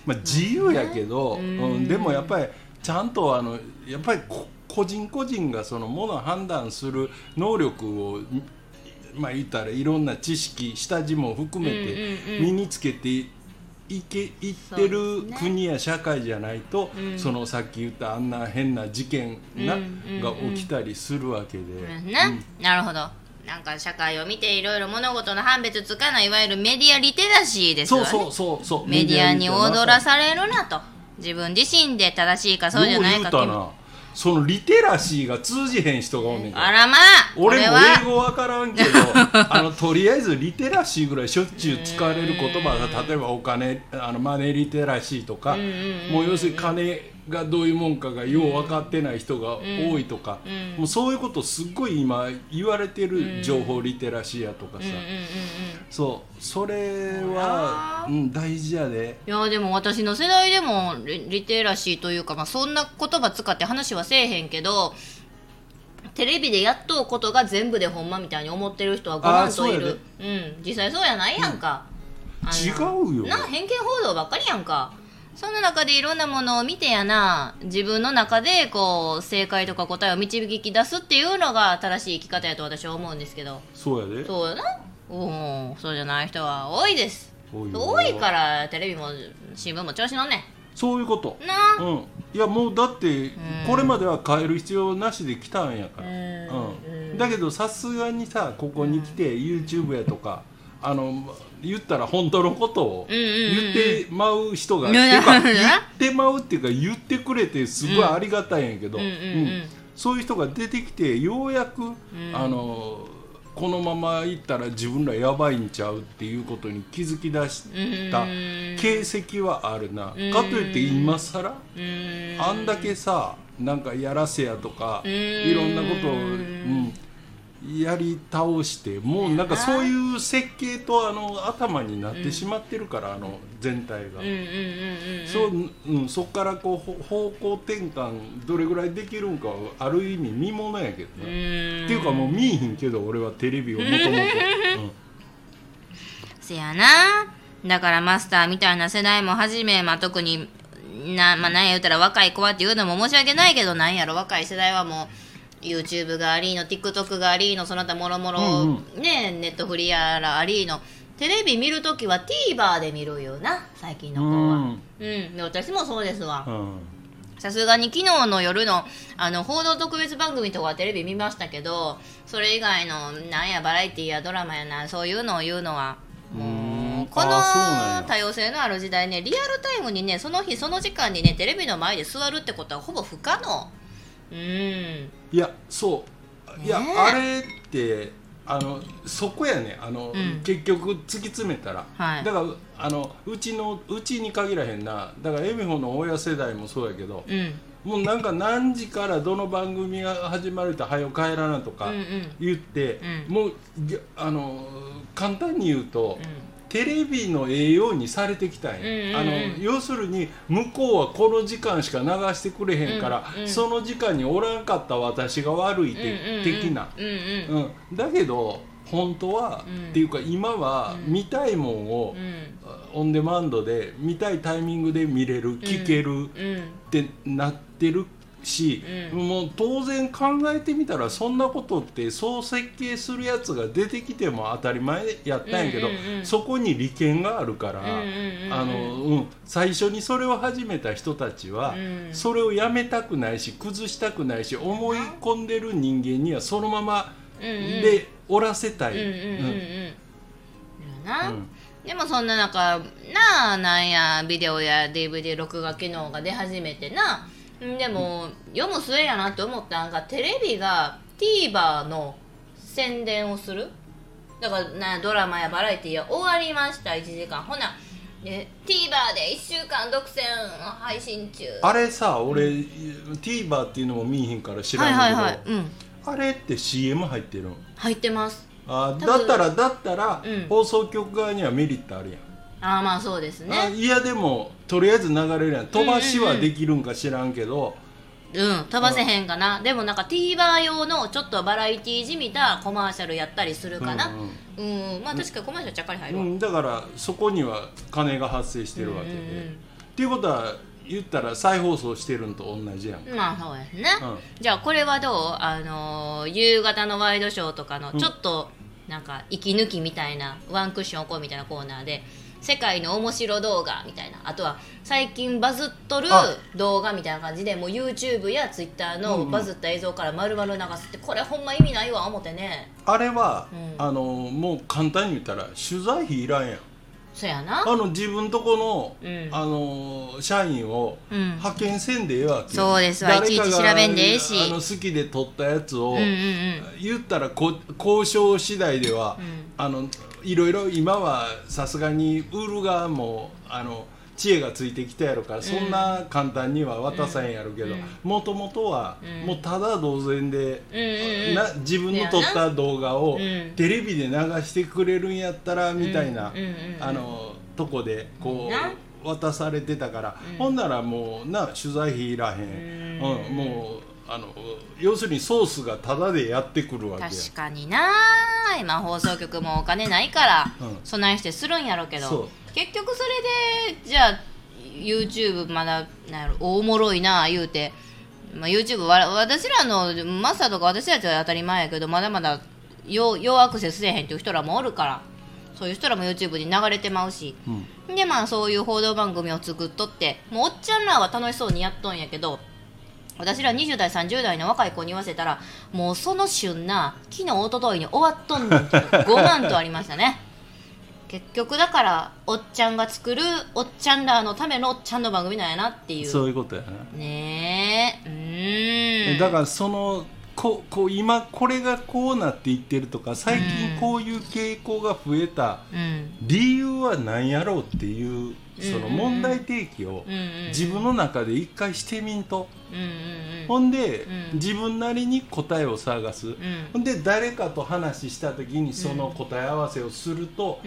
Speaker 1: まあ、自由やけど、
Speaker 2: うん。
Speaker 1: うん。でもやっぱりちゃんとあのやっぱりこ個人個人がそのものを判断する能力をまあ言ったらいろんな知識下地も含めて身につけていけいってる国や社会じゃないと、
Speaker 2: うん。
Speaker 1: そのさっき言ったあんな変な事件な、
Speaker 2: うん
Speaker 1: が起きたりするわけで。
Speaker 2: ね、な。るほど。なんか社会を見ていろいろ物事の判別つかないいわゆるメディアリテラシーですよね。
Speaker 1: そうそうそうそう。
Speaker 2: メディアに踊ら
Speaker 1: さ
Speaker 2: されるなと。自分自身で正しいかそうじゃないか
Speaker 1: よう言うたなそのリテラシーが通じへん人がおんねん
Speaker 2: あらまあ
Speaker 1: 俺も英語わからんけどあのとりあえずリテラシーぐらいしょっちゅう使われる言葉が例えばお金あのマネーリテラシーとか、もう要するに金がどういうもんかがよう分かってない人が多いとか、
Speaker 2: うん
Speaker 1: もうそういうことすっごい今言われてる情報リテラシーやとかさ、
Speaker 2: うんうんうんうん
Speaker 1: そうそれは、うん、大事やで。
Speaker 2: いやでも私の世代でもリリテラシーというか、まあ、そんな言葉使って話はせえへんけどテレビでやっとうことが全部でほんまみたいに思ってる人は5万といる。うん。実際そうやないやんか、あの
Speaker 1: 違うよ。
Speaker 2: な偏見報道ばっかりやんかそんな中でいろんなものを見てやな。自分の中でこう正解とか答えを導き出すっていうのが正しい生き方やと私は思うんですけど。
Speaker 1: そうやで。
Speaker 2: そうやな。おおそうじゃない人は多いです。
Speaker 1: 多いよ。
Speaker 2: 多いからテレビも新聞も調子乗んね
Speaker 1: そういうこと。
Speaker 2: んな。
Speaker 1: うん、いやもうだって
Speaker 2: ん。
Speaker 1: これまでは変える必要なしで来たんやから、
Speaker 2: うん。
Speaker 1: うん。だけどさすがにさここに来て YouTube やとかあの言ったら本当のことを
Speaker 2: うんうんうん。うん
Speaker 1: 言ってまう人が、
Speaker 2: うん。
Speaker 1: って いうか
Speaker 2: うん
Speaker 1: 言ってまうっていうか言ってくれてすごいありがたいんやけど、
Speaker 2: うんうんうん。
Speaker 1: そういう人が出てきてようやく、あのこのままいったら自分らやばいんちゃうっていうことに気づき出した
Speaker 2: うん。
Speaker 1: 形跡はあるな、
Speaker 2: うん。
Speaker 1: かといって今更
Speaker 2: うん。
Speaker 1: あんだけさなんかやらせやとか
Speaker 2: うん。
Speaker 1: いろんなことを、うん、やり倒してもうなんかそういう設計とあの頭になってしまってるから、あの全体が。
Speaker 2: うんうんうんうん
Speaker 1: そううん、そこからこうほ方向転換どれぐらいできるんかはある意味見ものやけど
Speaker 2: う
Speaker 1: ね、
Speaker 2: ん。
Speaker 1: っていうかもう見えへんけど俺はテレビをもともと
Speaker 2: せやな。だからマスターみたいな世代もはじめ、まあ、特にな、まあ、なんや言うたら若い子はっていうのも申し訳ないけどなんやろ若い世代はもう YouTube がありの TikTok がありのその他もろもろ
Speaker 1: うん
Speaker 2: ねネットフリやらありのテレビ見るときは TVer で見るよな最近の子は。
Speaker 1: うん。
Speaker 2: うん、で私もそうですわ。
Speaker 1: うん。
Speaker 2: さすがに昨日の夜のあの報道特別番組とかテレビ見ましたけどそれ以外のなんやバラエティやドラマやなそういうのを言うのはも
Speaker 1: うん。
Speaker 2: うこの多様性のある時代ねリアルタイムにねその日その時間にねテレビの前で座るってことはほぼ不可能うん。
Speaker 1: いやそう。いや、あれってあのそこやねあの、
Speaker 2: うん。
Speaker 1: 結局突き詰めたら、
Speaker 2: はい。
Speaker 1: だからあのうちのうちに限らへんな。だからエミホの親世代もそうやけど、
Speaker 2: うん。
Speaker 1: もうなんか何時からどの番組が始まると「はよ帰らな」とか
Speaker 2: うんうん。
Speaker 1: 言って、
Speaker 2: うん。
Speaker 1: もうぎあの簡単に言うと、
Speaker 2: うん
Speaker 1: テレビの栄養にされてきたんや、
Speaker 2: うんうんうん。
Speaker 1: あの要するに向こうはこの時間しか流してくれへんから、
Speaker 2: うんうん
Speaker 1: その時間におらんかった私が悪いて、
Speaker 2: うんうん
Speaker 1: 的な、
Speaker 2: うんうん。
Speaker 1: うん、だけど本当は、
Speaker 2: うん。
Speaker 1: っていうか今は
Speaker 2: うん。
Speaker 1: 見たいもんを、
Speaker 2: うん。
Speaker 1: オンデマンドで見たいタイミングで見れる聞ける
Speaker 2: うん。
Speaker 1: ってなってるし、
Speaker 2: うん。
Speaker 1: もう当然考えてみたらそんなことってそう設計するやつが出てきても当たり前やったんやけど、
Speaker 2: うんうんうん
Speaker 1: そこに利権があるから、あのうん、最初にそれを始めた人たちは、
Speaker 2: うん。
Speaker 1: それをやめたくないし崩したくないし思い込んでる人間にはそのままでおらせたい。
Speaker 2: でもそんな中なあなんやビデオや DVD 録画機能が出始めてな。んでも読む末やなって思ったんがテレビが TVer の宣伝をする。だからなドラマやバラエティや終わりました1時間。ほなで TVer で1週間独占配信中。
Speaker 1: あれさ俺、TVer っていうのも見えへんから知らん
Speaker 2: はい
Speaker 1: けど、
Speaker 2: はいはいうん。
Speaker 1: あれって CM 入ってるん
Speaker 2: 入ってます。
Speaker 1: あだったらだったら、
Speaker 2: うん。
Speaker 1: 放送局側にはメリットあるやん、
Speaker 2: ああまあそうです
Speaker 1: あ
Speaker 2: ね
Speaker 1: いやでもとりあえず流れるやん。飛ばしはできるんか知らんけど、
Speaker 2: うん飛ばせへんかな。でもなんか TVer 用のちょっとバラエティじみたコマーシャルやったりするかな。
Speaker 1: うん
Speaker 2: うん、まあ確かにコマーシャルちゃっかり入るわ、
Speaker 1: うん、だからそこには金が発生してるわけで、
Speaker 2: うんうん
Speaker 1: っていうことは言ったら再放送してるんと同じやん
Speaker 2: まあそうですね、
Speaker 1: うん。
Speaker 2: じゃあこれはどう？あのー夕方のワイドショーとかのちょっとなんか息抜きみたいなワンクッション置こうみたいなコーナーで世界の面白動画みたいな。あとは最近バズっとる
Speaker 1: あ。
Speaker 2: 動画みたいな感じでもう YouTube や Twitter の
Speaker 1: うんうん。
Speaker 2: バズった映像から丸々流すってこれほんま意味ないわ思ってね。
Speaker 1: あれは、
Speaker 2: うん。
Speaker 1: あのもう簡単に言ったら取材費いらんやん。
Speaker 2: そやな。
Speaker 1: あの自分とこの、
Speaker 2: うん。
Speaker 1: あの社員を
Speaker 2: うん。
Speaker 1: 派遣せんでええわけ
Speaker 2: そうですわ。いちいち調べんでええし。
Speaker 1: あの好きで撮ったやつを、
Speaker 2: うんうんうん。
Speaker 1: 言ったらこ交渉次第では、あのいろいろ今はさすがに売る側もあの知恵がついてきたやろから、そんな簡単には渡さへんやろうけど
Speaker 2: うん。
Speaker 1: もともとは、
Speaker 2: うん。
Speaker 1: もうただ同然で、な自分の撮った動画を
Speaker 2: うん。
Speaker 1: テレビで流してくれるんやったらみたいな、あのとこでこ
Speaker 2: な？
Speaker 1: う渡されてたから、
Speaker 2: うん。
Speaker 1: ほんならもうな取材費いらへん。
Speaker 2: うん
Speaker 1: もうあの要するにソースがタダでやってくるわけや。
Speaker 2: 確かにな。今放送局もお金ないから
Speaker 1: うん。
Speaker 2: 備えしてするんやろうけ
Speaker 1: そう。
Speaker 2: ど結局それでじゃあ YouTube まだなんやろおもろいな言うて、まあ、YouTube わ私らのマスターとか私たちは当たり前やけどまだまだよ要アクセスせえへんっていう人らもおるから。そういう人らも YouTube に流れてまうし。
Speaker 1: うん。
Speaker 2: でまあそういう報道番組を作っとって。もうおっちゃんらは楽しそうにやっとんやけど私ら20代30代の若い子に言わせたらもうその旬な昨日一昨日に終わっとんねんけど5万とありましたね。結局だからおっちゃんが作るおっちゃんらのためのおっちゃんの番組なんやなっていう。
Speaker 1: そういうことやな、
Speaker 2: ねえ。うーん
Speaker 1: だからそのここう今これがこうなっていってるとか最近こういう傾向が増えた
Speaker 2: うん。
Speaker 1: 理由は何やろうっていうその
Speaker 2: うん
Speaker 1: 問題提起を自分の中で一回してみんと。ほんで
Speaker 2: うん。
Speaker 1: 自分なりに答えを探す。
Speaker 2: うん。
Speaker 1: ほんで誰かと話した時にその答え合わせをすると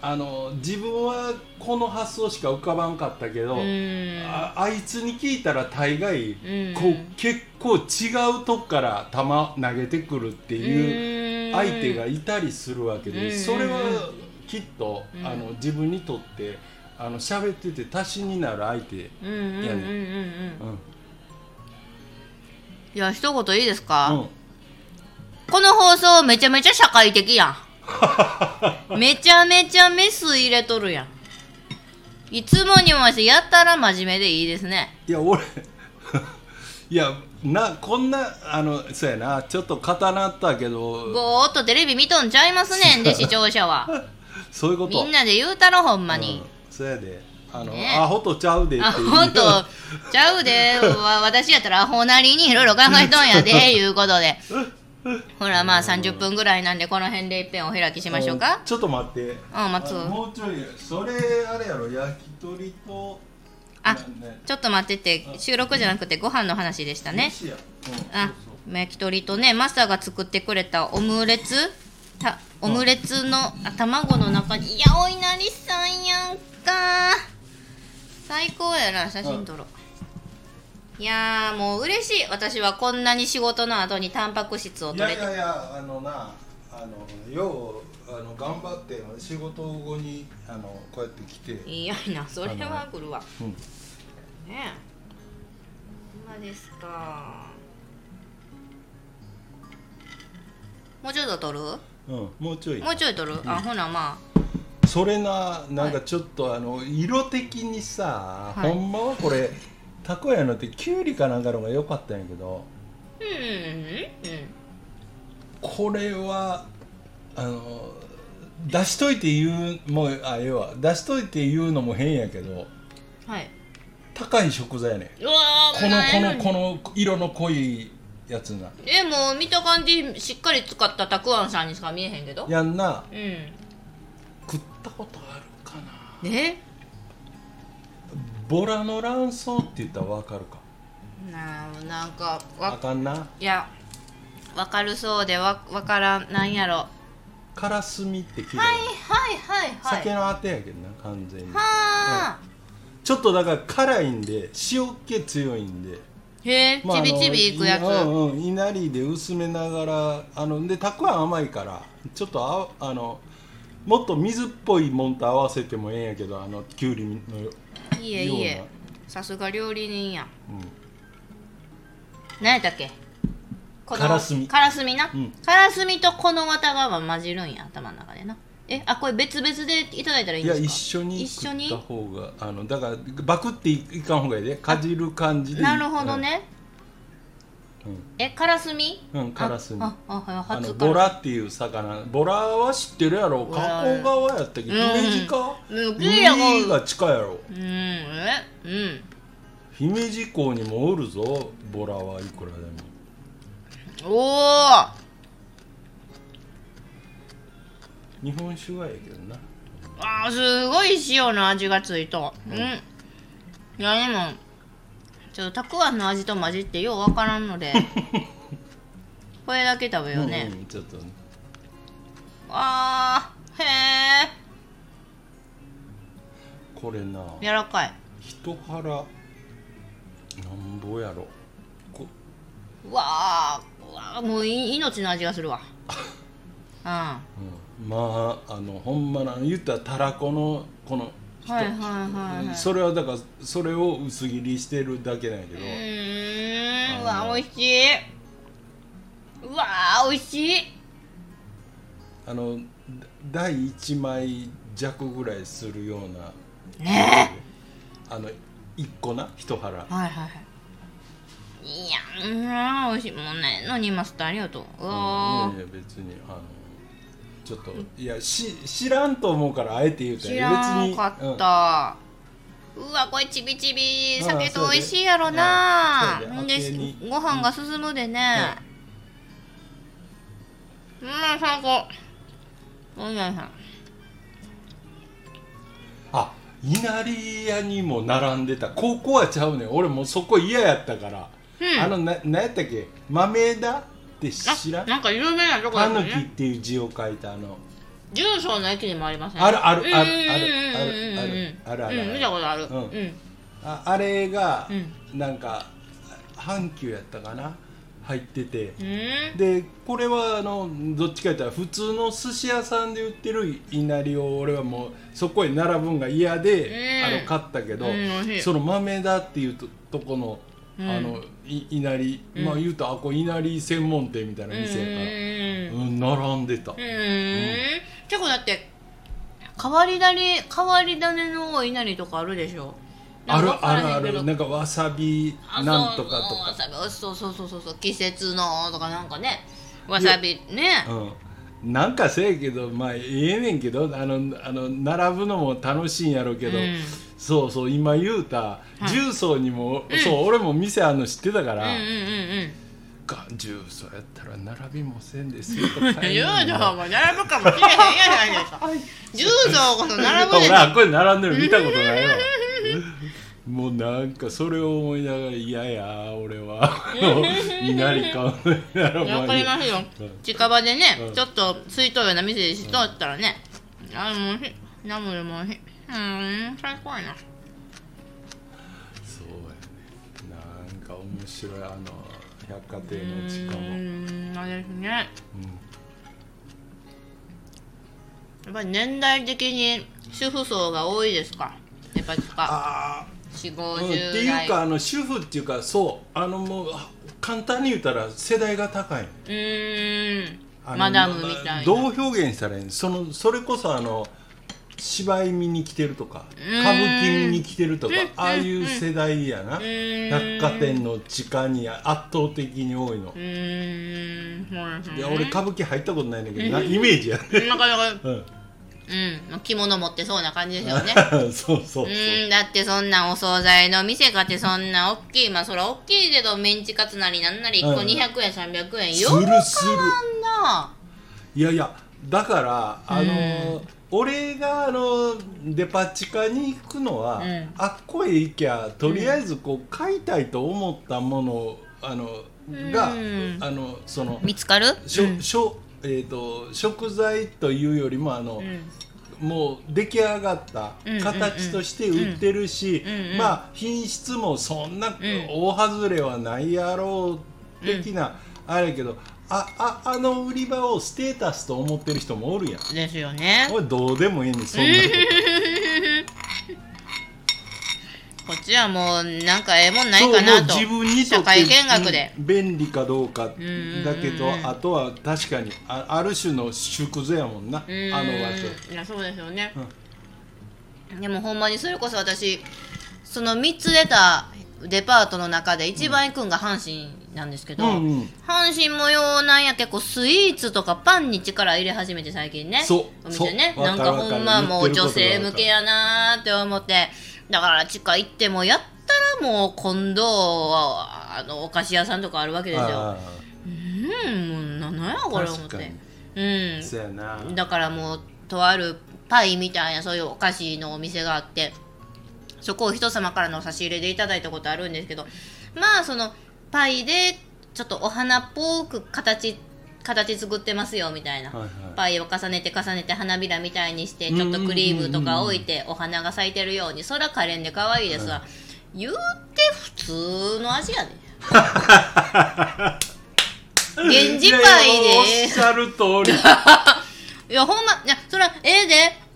Speaker 1: あの自分はこの発想しか浮かばんかったけどああいつに聞いたら大概
Speaker 2: うん。
Speaker 1: こう結構違うとこから球投げてくるっていう相手がいたりするわけ
Speaker 2: うん。
Speaker 1: でそれはきっと
Speaker 2: うん。
Speaker 1: あの自分にとってあの喋ってて足しになる相手、
Speaker 2: うんうんうんうんうん
Speaker 1: うん
Speaker 2: いや一言いいですか、
Speaker 1: うん。
Speaker 2: この放送めちゃめちゃ社会的やん。めちゃめちゃメス入れとるやん。いつもにもしてやったら真面目でいいですね。
Speaker 1: いや俺 いやなこんなあのそうやな。ちょっと固なったけど。
Speaker 2: ぼーっとテレビ見とんちゃいますねんで 視聴者は。
Speaker 1: そういうこと。
Speaker 2: みんなで言うたろほんまに、
Speaker 1: うんそうやで。あの、
Speaker 2: ね。
Speaker 1: アホとちゃうでって
Speaker 2: あ
Speaker 1: いう。
Speaker 2: ほんとちゃうで。わ私やったらアホなりにいろいろ考えとんやで いうことで。ほらまあ30分ぐらいなんでこの辺で一遍お開きしましょうか。
Speaker 1: ちょっと待って。
Speaker 2: うん待つ。
Speaker 1: あもうちょいそれあれやろ焼き鳥と
Speaker 2: あ
Speaker 1: なね
Speaker 2: ちょっと待ってて収録じゃなくてご飯の話でしたね。
Speaker 1: うん
Speaker 2: あ焼き鳥とねマスターが作ってくれたオムレツたオムレツのあ卵の中にいやおいなりさんやんか。最高やな写真撮ろう。いやーもう嬉しい。私はこんなに仕事の後にタンパク質を
Speaker 1: い
Speaker 2: 取れて。
Speaker 1: やいやいやあのなあのようあの頑張って仕事後にあのこうやって来て、
Speaker 2: いやいなそれは来るわ。
Speaker 1: うん、
Speaker 2: ねえ。ほんまですか。もうちょっと取る？
Speaker 1: うん、もうちょい。
Speaker 2: もうちょい取る、あほなま
Speaker 1: それななんかちょっと、あの色的にさ、
Speaker 2: はい。
Speaker 1: ほんまはこれたこやのってきゅうりかなんかの方が良かったんやけど
Speaker 2: あうんうん。
Speaker 1: これはあの出しといて言うもうあええわ。出しといて言うのも変やけど
Speaker 2: はい。
Speaker 1: 高い食材やね
Speaker 2: うわー
Speaker 1: このこのこの色の濃いやつな。
Speaker 2: えもう見た感じしっかり使ったたくあんさんにしか見えへんけど。
Speaker 1: やんな。
Speaker 2: うん。
Speaker 1: 食ったことあるかな。
Speaker 2: え
Speaker 1: ボラの卵巣って言ったらわかるか。
Speaker 2: ななんか
Speaker 1: あ
Speaker 2: わ
Speaker 1: かんな。い
Speaker 2: やわかるそうでわわからんなんやろ。は
Speaker 1: カラスミって聞いた
Speaker 2: いはいはいはい。
Speaker 1: 酒のあてやけどな完全に。
Speaker 2: はあ、
Speaker 1: ちょっとだから辛いんで塩気強いんで、
Speaker 2: へえ、
Speaker 1: まあ
Speaker 2: ちびちびいくやつ、
Speaker 1: うんうんいなりで薄めながらあのでたくあん甘いからちょっとああのもっと水っぽいもんと合わせてもええんやけどあのきゅうりの
Speaker 2: いいえいいえ
Speaker 1: よ
Speaker 2: さすが料理人や。ん。
Speaker 1: う
Speaker 2: 何やったっけ？この
Speaker 1: からすみ。
Speaker 2: からすみな、
Speaker 1: うん。
Speaker 2: からすみとこの綿が混じるんや頭の中でなえあこれ別々でいただいたらいい
Speaker 1: ん、いや
Speaker 2: んですか？
Speaker 1: 一緒に
Speaker 2: 一緒に？
Speaker 1: 食った方があのだからバクっていかん方がいいで。かじる感じでいい。
Speaker 2: なるほどね、
Speaker 1: うん。
Speaker 2: えからすみ？
Speaker 1: うんからすみ。
Speaker 2: あああ
Speaker 1: あの
Speaker 2: 初
Speaker 1: ボラっていう魚。ボラは知ってるやろ。加古川やったっけ？
Speaker 2: うん。
Speaker 1: 姫路か？
Speaker 2: うん
Speaker 1: 海が近いやろ。
Speaker 2: うんえうん。
Speaker 1: 姫路港にもおるぞ。ボラはいくらでも。
Speaker 2: おお
Speaker 1: 日本酒はやけどな。
Speaker 2: あーすごい塩の味がついとう。ん、いやでもちょっとたくあんの味と混じってようわからんので。これだけ食べようね、
Speaker 1: うん、ちょっとね。
Speaker 2: あーへえ
Speaker 1: これな
Speaker 2: 柔らかい。
Speaker 1: 一腹なんぼやろ。こ
Speaker 2: うわーうわーもうい命の味がするわ。うん。は
Speaker 1: うん、まああのほんまな言ったらたらこのこの
Speaker 2: いはいはいはい。
Speaker 1: それはだからそれを薄切りしてるだけなんやけど、
Speaker 2: うーん。うわ美味しい。うわー美味しい。
Speaker 1: あのだ第1枚弱ぐらいするような。
Speaker 2: ね。
Speaker 1: あの1個な？一腹。
Speaker 2: はいはいはい。いやうん美味しい。もうねのにマスターありがとう。うわ
Speaker 1: うんいやいや別にあのちょっといやし知らんと思うからあえて言うた
Speaker 2: 知らんか
Speaker 1: うん。
Speaker 2: った、うわこれちびちび。
Speaker 1: うん
Speaker 2: 酒と美味しいやろな。
Speaker 1: で
Speaker 2: ご飯が進むでね。うん。最高。うんうんうん
Speaker 1: あ稲荷屋にも並んでた。ここはちゃうねん。俺もうそこ嫌やったから、
Speaker 2: うん。
Speaker 1: あのな何やったっけ？豆田？って知らん。
Speaker 2: あなんか有名なとこだ
Speaker 1: たぬきっ
Speaker 2: よね
Speaker 1: ていう字を書いたあの。
Speaker 2: 重曹の駅にもありますね。
Speaker 1: あるあるあるあるあるあるある
Speaker 2: うん見たことある
Speaker 1: う
Speaker 2: うん。ん
Speaker 1: ああれが
Speaker 2: う
Speaker 1: なんか阪急やったかな？入ってて。
Speaker 2: うん。
Speaker 1: でこれはあのどっちか言ったら普通の寿司屋さんで売ってる稲荷を俺はもうそこへ並ぶんが嫌で、
Speaker 2: うん。
Speaker 1: あの買ったけど、その豆田っていうととこの,、
Speaker 2: うん。
Speaker 1: あのい稲荷、
Speaker 2: うん。
Speaker 1: まあ言うとあこう稲荷専門店みたいな店やから、うん並んでた、
Speaker 2: うん。うん。結構だって変わり種変わり種のお稲荷とかあるでしょ？
Speaker 1: あるあるある。なんかわさび
Speaker 2: あ
Speaker 1: なんとかとか。
Speaker 2: さびそうそうそうそうそう季節のとかなんかね。わさびね。
Speaker 1: うん、なんかせやけどまあええねんけどあのあの並ぶのも楽しいんやろうけど、
Speaker 2: うん。
Speaker 1: そうそう今言うた
Speaker 2: い。
Speaker 1: 重曹にも、
Speaker 2: うん。
Speaker 1: そう俺も店あんの知ってたから、
Speaker 2: うんうんうん
Speaker 1: が重曹やったら並びもせんですよとか
Speaker 2: うん 重曹も並ぶかもしれへんやないですか。重曹こそ並ぶで
Speaker 1: 俺あこれ並んでるの見たことないわ もうなんかそれを思いながら嫌や俺は 稲荷買うなら
Speaker 2: わかりますよ。
Speaker 1: うん。
Speaker 2: 近場でね、
Speaker 1: うん。
Speaker 2: ちょっと空いとるような店でしとったらね、あもうしナムルもおいしいうん最高やな。
Speaker 1: そうやね。なんか面白いあの百貨店の地下も、
Speaker 2: う
Speaker 1: うん
Speaker 2: んあれですね。やっぱり年代的に主婦層が多いですか？やっぱりか。
Speaker 1: あ
Speaker 2: 4
Speaker 1: あ、うん、
Speaker 2: 五
Speaker 1: っていうかあの主婦っていうかそうあのもうあ簡単に言ったら世代が高い。
Speaker 2: うーん。マダムみたいな。
Speaker 1: どう表現したらいいの？そのそれこそあの芝居見に来てるとか
Speaker 2: うん。
Speaker 1: 歌舞伎見に来てるとか
Speaker 2: うん。
Speaker 1: ああいう世代やな。百貨店の地下に圧倒的に多いの。いや俺歌舞伎入ったことないんだけどなイメージやね。
Speaker 2: なかなか
Speaker 1: うん。
Speaker 2: うん着物持ってそうな感じですよね。
Speaker 1: そうそうそう。
Speaker 2: ん。だってそんなお惣菜の店かってそんな大きいまあそら大きいけどメンチカツなりなんなり1個
Speaker 1: うん
Speaker 2: 200円300円。
Speaker 1: す
Speaker 2: よ
Speaker 1: るする。
Speaker 2: なんだ
Speaker 1: い。やいやだからあのー俺があのデパ地下に行くのは、
Speaker 2: うん。
Speaker 1: あっこへ行きゃとりあえずこう買いたいと思ったものあのが、
Speaker 2: うん。
Speaker 1: あのその
Speaker 2: 見つかる？
Speaker 1: しょ、
Speaker 2: うん。
Speaker 1: しょえー、と食材というよりもあの、
Speaker 2: うん。
Speaker 1: もう出来上がった
Speaker 2: うん
Speaker 1: 形として売ってるし、
Speaker 2: うんうん
Speaker 1: まあ品質もそんな
Speaker 2: ん
Speaker 1: 大外れはないやろう的な、あれやけどあああの売り場をステータスと思ってる人もおるやん。
Speaker 2: ですよね。
Speaker 1: 俺どうでもいいねんそんなこ
Speaker 2: こっちはもうなんかええもん
Speaker 1: と
Speaker 2: ないかなと。
Speaker 1: 自分にと
Speaker 2: 社会見学で。
Speaker 1: うん便利かどうかだ
Speaker 2: んうん
Speaker 1: けどあとは確かにあある種の縮図やもんなあの場所。
Speaker 2: いやそうですよね、でもほんまにそれこそ私その3つ出たデパートの中で一番行くんが阪神なんですけど、
Speaker 1: うんうん。
Speaker 2: 阪神模様なんや結構スイーツとかパンに力入れ始めて最近ね
Speaker 1: そう。
Speaker 2: お店ね。
Speaker 1: そう。
Speaker 2: なんかほんまもう女性向けやなーって思ってだから地下行ってもやったらもう今度はあのお菓子屋さんとかあるわけですよ。
Speaker 1: あ
Speaker 2: うんもうなんやこれ思って。うん。だからもうとあるパイみたいなそういうお菓子のお店があってそこを人様からの差し入れでいただいたことあるんですけどまあそのパイでちょっとお花っぽく形形作ってますよみたいな、
Speaker 1: はいはい。
Speaker 2: パイを重ねて重ねて花びらみたいにしてちょっとクリームとか置いてお花が咲いてるように。そら可憐で可愛いですわ、言うて普通の味やで。源氏パイで。
Speaker 1: おっしゃる通り。
Speaker 2: いやほんまいやそれはええで。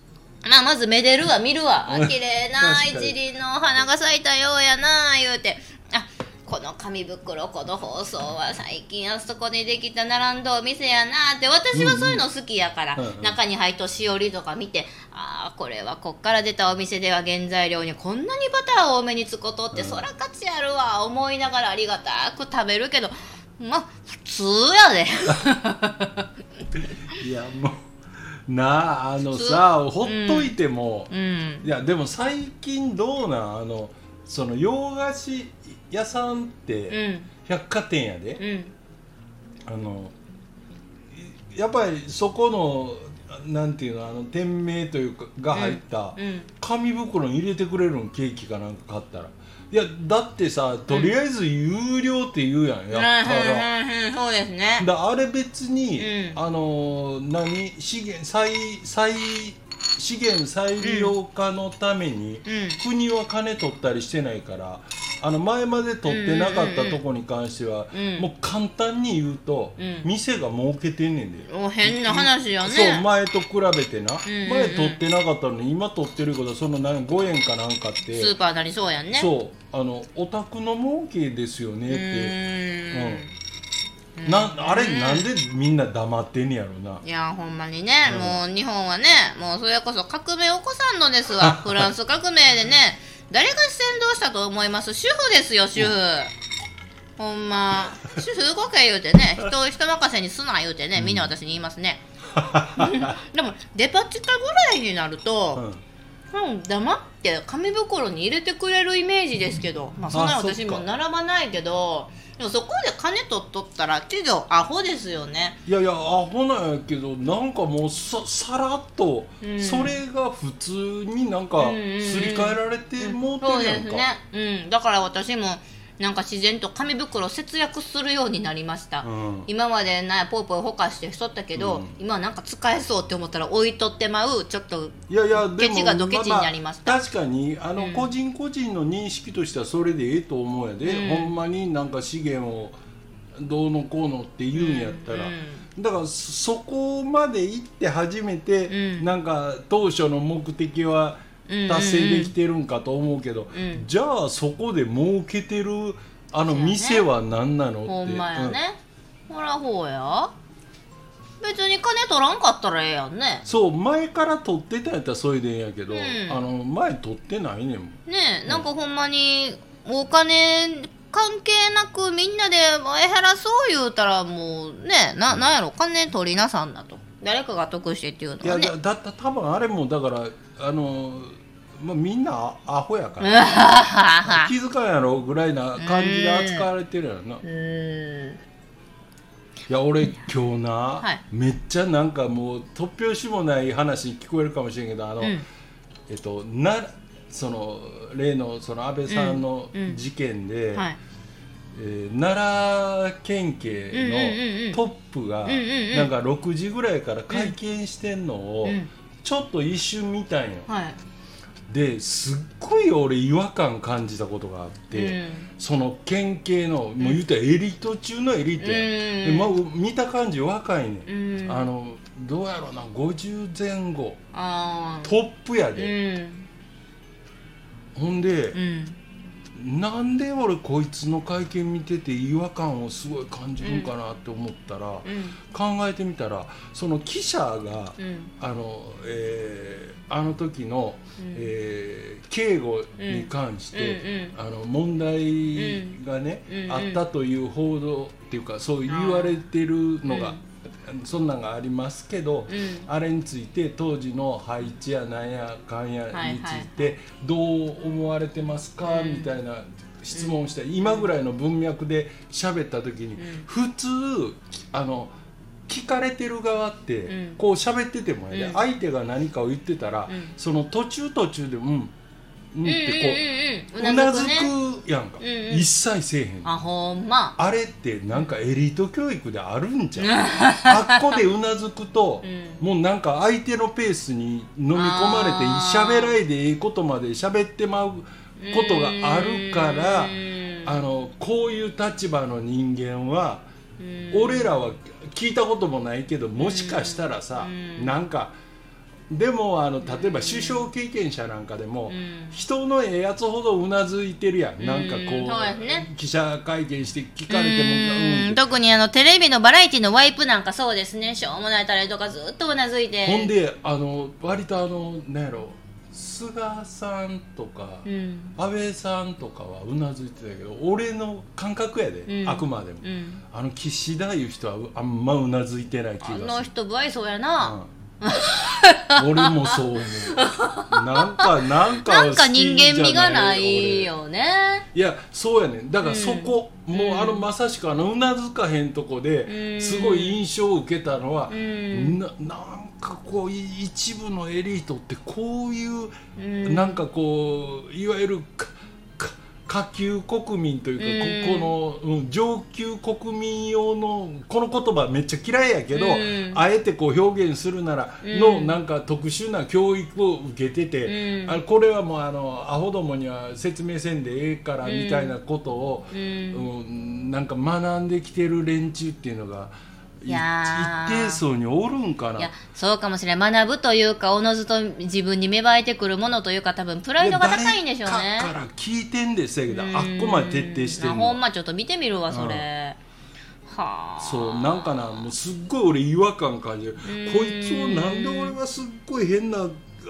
Speaker 2: まあまずめでるわ見るわ。綺麗な一輪のお花が咲いたようやな言うて。あこの紙袋この包装は最近あそこにできた並んだお店やなって私はそういうの好きやから、中に入っとしおりとか見てああこれはこっから出たお店では原材料にこんなにバターを多めにつことって、
Speaker 1: うん。
Speaker 2: そら価値あるわ思いながらありがたく食べるけどまあ普通やで。
Speaker 1: いやもうなああのさほっといても、
Speaker 2: うん。
Speaker 1: いやでも最近どうなん？あのその洋菓子屋さんっ
Speaker 2: う
Speaker 1: て
Speaker 2: ん。
Speaker 1: 百貨店やで、
Speaker 2: うん。
Speaker 1: あのいやっぱりそこのなんていうのあの店名というかが入った
Speaker 2: うん。
Speaker 1: 紙袋に入れてくれるんケーキかなんか買ったら。いやだってさとりあえず有料って言うやん、やったら。
Speaker 2: うんうんうんそうですね。
Speaker 1: だあれ別に、
Speaker 2: うん。
Speaker 1: あのー何資源再再資源再利用化のために、
Speaker 2: うん。
Speaker 1: 国は金取ったりしてないからあの前まで取ってなかったとこに関しては、
Speaker 2: うん
Speaker 1: もう簡単に言うと、
Speaker 2: うん。
Speaker 1: 店が儲けてんねんで。
Speaker 2: お変な話よね。
Speaker 1: そう前と比べてな、前取ってなかったのに今取ってることはその何5円かなんかって。
Speaker 2: スーパーなりそうやんね。う
Speaker 1: そう。あのお宅の儲けですよねって、うん、なあれなんでみんな黙ってんねやろな。い
Speaker 2: やほんまにね、もう日本はねもうそれこそ革命起こさんのですわ。フランス革命でね誰が先導したと思います？主婦ですよ主婦、ほんま。主婦動け言うてね 人を人任せにすな言うてねみんな私に言いますね、でもデパ地下ぐらいになると、うん、黙って紙袋に入れてくれるイメージですけど、まあ、そんな私も並ばないけど。でもそこで金取っとったら企業アホですよね。
Speaker 1: いやいやアホなんやけどなんかもうささらっと、
Speaker 2: うん。
Speaker 1: それが普通になんか
Speaker 2: うんうんうん。
Speaker 1: すり替えられてもうて
Speaker 2: そう
Speaker 1: るやんか、
Speaker 2: ですね、うん、だから私もなんか自然と紙袋を節約するようになりました、
Speaker 1: うん。
Speaker 2: 今までなぽいぽいほかしてしとったけど、
Speaker 1: うん。
Speaker 2: 今はなんか使えそうって思ったら置いとってまうちょっと
Speaker 1: いやいや
Speaker 2: ケチがドケチになりました。
Speaker 1: あ確かにあの、
Speaker 2: うん。
Speaker 1: 個人個人の認識としてはそれでええと思うやで、
Speaker 2: うん。
Speaker 1: ほんまになんか資源をどうのこうのって言うんやったら、
Speaker 2: うん。
Speaker 1: だからそそこまで行って初めて、
Speaker 2: うん。
Speaker 1: なんか当初の目的は達成できてるんかと思うけど、
Speaker 2: うん。
Speaker 1: じゃあそこで儲けてるあの店は何なのって。
Speaker 2: ほんまやね、ほらほうや。別に金取らんかったらええやんね。
Speaker 1: うんそう前から取ってたんやったらそれでええんやけど、
Speaker 2: うん。
Speaker 1: あの前取ってないねんもん。
Speaker 2: ねえなんかほんまにお金関係なくみんなで前原そう言うたらもうねななんやろ。金取りなさんだと。誰かが得してっていう
Speaker 1: いや
Speaker 2: のはね。
Speaker 1: だだった多分あれもだからあの、まあ、みんなアアホやから。気づかんやろぐらいな感じで扱われてるやろな、いや俺今日な、
Speaker 2: はい。
Speaker 1: めっちゃなんかもう突拍子もない話に聞こえるかもしれんけどあの、
Speaker 2: うん。
Speaker 1: えっとなその例のその安倍さんの
Speaker 2: うん。うん。
Speaker 1: 事件で、
Speaker 2: はい。
Speaker 1: えー奈良県警のトップが
Speaker 2: んうんうん。
Speaker 1: なんか6時ぐらいから会見してんのを
Speaker 2: うん
Speaker 1: ちょっと一瞬見たんよ。
Speaker 2: はい。
Speaker 1: ですっごい俺違和感感じたことがあって、
Speaker 2: うん。
Speaker 1: その県警のもう言うたらエリート中のエリートや、
Speaker 2: うん。
Speaker 1: でまあ、見た感じ若いね、
Speaker 2: うん。
Speaker 1: ん、あのどうやろうな50前後。トップや
Speaker 2: う
Speaker 1: で、
Speaker 2: ん。
Speaker 1: ほんで
Speaker 2: う、ん
Speaker 1: なんで俺こいつの会見見てて違和感をすごい感じるんかなって思ったら、
Speaker 2: うん。
Speaker 1: 考えてみたらその記者が、
Speaker 2: うん。
Speaker 1: あの、えーあの時の、
Speaker 2: うん。
Speaker 1: えー警護に関して、
Speaker 2: うん。
Speaker 1: あの問題がね、あったという報道っていうかそう言われてるのが、そんなんがありますけど、
Speaker 2: うん。
Speaker 1: あれについて当時の配置やなんやかんやについてどう思われてますか、
Speaker 2: うん。
Speaker 1: みたいな質問をした今ぐらいの文脈で喋った時に、
Speaker 2: ん。
Speaker 1: 普通あの聞かれてる側って、
Speaker 2: うん。
Speaker 1: こう喋っててもや相手が何かを言ってたら、
Speaker 2: うん。
Speaker 1: その途中途中で「うん」うんってこう,、
Speaker 2: うんうんうん
Speaker 1: うなず
Speaker 2: ね
Speaker 1: くやんか、
Speaker 2: うんうん。
Speaker 1: 一切せえへん。
Speaker 2: あほんま。
Speaker 1: あれってなんかエリート教育であるんじゃん。あっこでうなずくと、
Speaker 2: うん。
Speaker 1: もうなんか相手のペースに飲み込まれて喋らいでええことまで喋ってまうことがあるから
Speaker 2: うん。
Speaker 1: あのこういう立場の人間は
Speaker 2: うん。
Speaker 1: 俺らは聞いたこともないけどもしかしたらさ
Speaker 2: うん。
Speaker 1: なんかでもあの例えば首相経験者なんかでも
Speaker 2: うん。
Speaker 1: 人のええやつほどうなずいてるやん。なんかこ
Speaker 2: うね
Speaker 1: う記者会見して聞かれても
Speaker 2: うん。
Speaker 1: うん。
Speaker 2: 特にあのテレビのバラエティのワイプなんかそうですね。しょうもないタレとかずっとうなずいて。
Speaker 1: ほんであの割とあのなんやろ菅さんとか、
Speaker 2: うん。
Speaker 1: 安倍さんとかはうなずいてたけど俺の感覚やで、
Speaker 2: うん。
Speaker 1: あくまでも、
Speaker 2: うん。
Speaker 1: あの岸田いう人はあんまうなずいてない気
Speaker 2: あ
Speaker 1: がする。
Speaker 2: の人不愛想やな
Speaker 1: 俺もそう思う。なんかなんか
Speaker 2: なんか人間味がな
Speaker 1: 俺
Speaker 2: いよね。
Speaker 1: いやそうやねん。だからそこ、
Speaker 2: うん。
Speaker 1: もうあのまさしくあのうなずかへんとこで
Speaker 2: うん。
Speaker 1: すごい印象を受けたのは、
Speaker 2: うん。
Speaker 1: ななんかこうい一部のエリートってこういう、
Speaker 2: うん。
Speaker 1: なんかこういわゆる下級国民というか、
Speaker 2: うん。
Speaker 1: ここの、うん上級国民用のこの言葉めっちゃ嫌いやけど、
Speaker 2: うん。
Speaker 1: あえてこう表現するなら
Speaker 2: うん。
Speaker 1: の、なんか特殊な教育を受けてて、
Speaker 2: うん。
Speaker 1: あこれはもうあのアホどもには説明せんでええからみたいなことを、
Speaker 2: うん。
Speaker 1: うん。なんか学んできてる連中っていうのが一定層におるんかな。い
Speaker 2: やそうかもしれない学ぶというかおのずと自分に芽生えてくるものというか多分プライドが高いんでしょうね。
Speaker 1: 誰かから聞いてんですやけど
Speaker 2: うん。
Speaker 1: あっこまで徹底して
Speaker 2: あ
Speaker 1: んの。
Speaker 2: ほんまちょっと見てみるわそれ、はあ。
Speaker 1: そうなんかなもうすっごい俺違和感感じる。
Speaker 2: うん。
Speaker 1: こいつをなんで俺はすっごい変な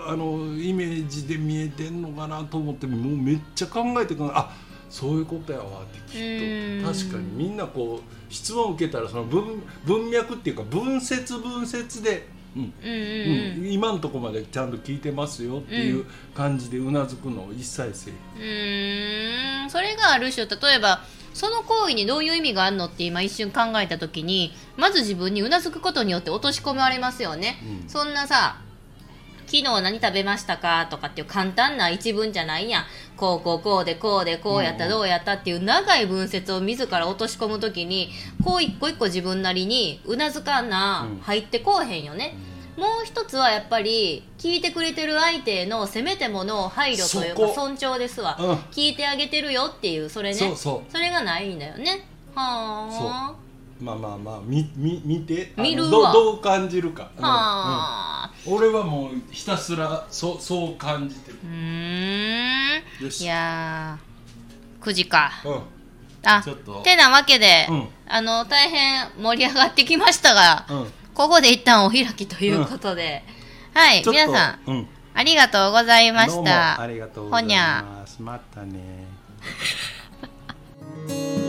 Speaker 1: あのイメージで見えてんのかなと思ってもうめっちゃ考えてくる。あそういうことやわってきっと。
Speaker 2: うん。
Speaker 1: 確かにみんなこう質問を受けたらその文文脈っていうか分節分節で、うん。
Speaker 2: うんうん
Speaker 1: うん。今のとこまでちゃんと聞いてますよっていう感じでうなずくのを一切せえ
Speaker 2: うん。それがある種例えばその行為にどういう意味があるのって今一瞬考えた時にまず自分にうなずくことによって落とし込まれますよね、
Speaker 1: うん。
Speaker 2: そんなさ昨日何食べましたかとかっていう簡単な一文じゃないやん。こうこうこうでこうでこうやったどうやったっていう長い文節を自ら落とし込む時にこう一個一個自分なりにうなずかな
Speaker 1: うん。
Speaker 2: 入ってこうへんよね、もう一つはやっぱり聞いてくれてる相手へのせめてもの配慮というか尊重ですわ、
Speaker 1: うん。
Speaker 2: 聞いてあげてるよっていうそれね。
Speaker 1: そ
Speaker 2: れがないんだよね。は
Speaker 1: まあまあまあ見見見て
Speaker 2: 見るわ。
Speaker 1: どうどう感じるか、
Speaker 2: あはあ。
Speaker 1: うん。俺はもうひたすらそうそう感じてる。
Speaker 2: うーん。
Speaker 1: よし。
Speaker 2: いやー。9時か。
Speaker 1: うん。
Speaker 2: あ
Speaker 1: ちょっと。
Speaker 2: てなわけで、
Speaker 1: うん。
Speaker 2: あの大変盛り上がってきましたが、
Speaker 1: うん。
Speaker 2: ここで一旦お開きということで、はい
Speaker 1: ちょっと
Speaker 2: 皆さん
Speaker 1: うん。
Speaker 2: ありがとうございま
Speaker 1: どうも
Speaker 2: した
Speaker 1: ありがとうござい
Speaker 2: ほにゃ
Speaker 1: ますまたね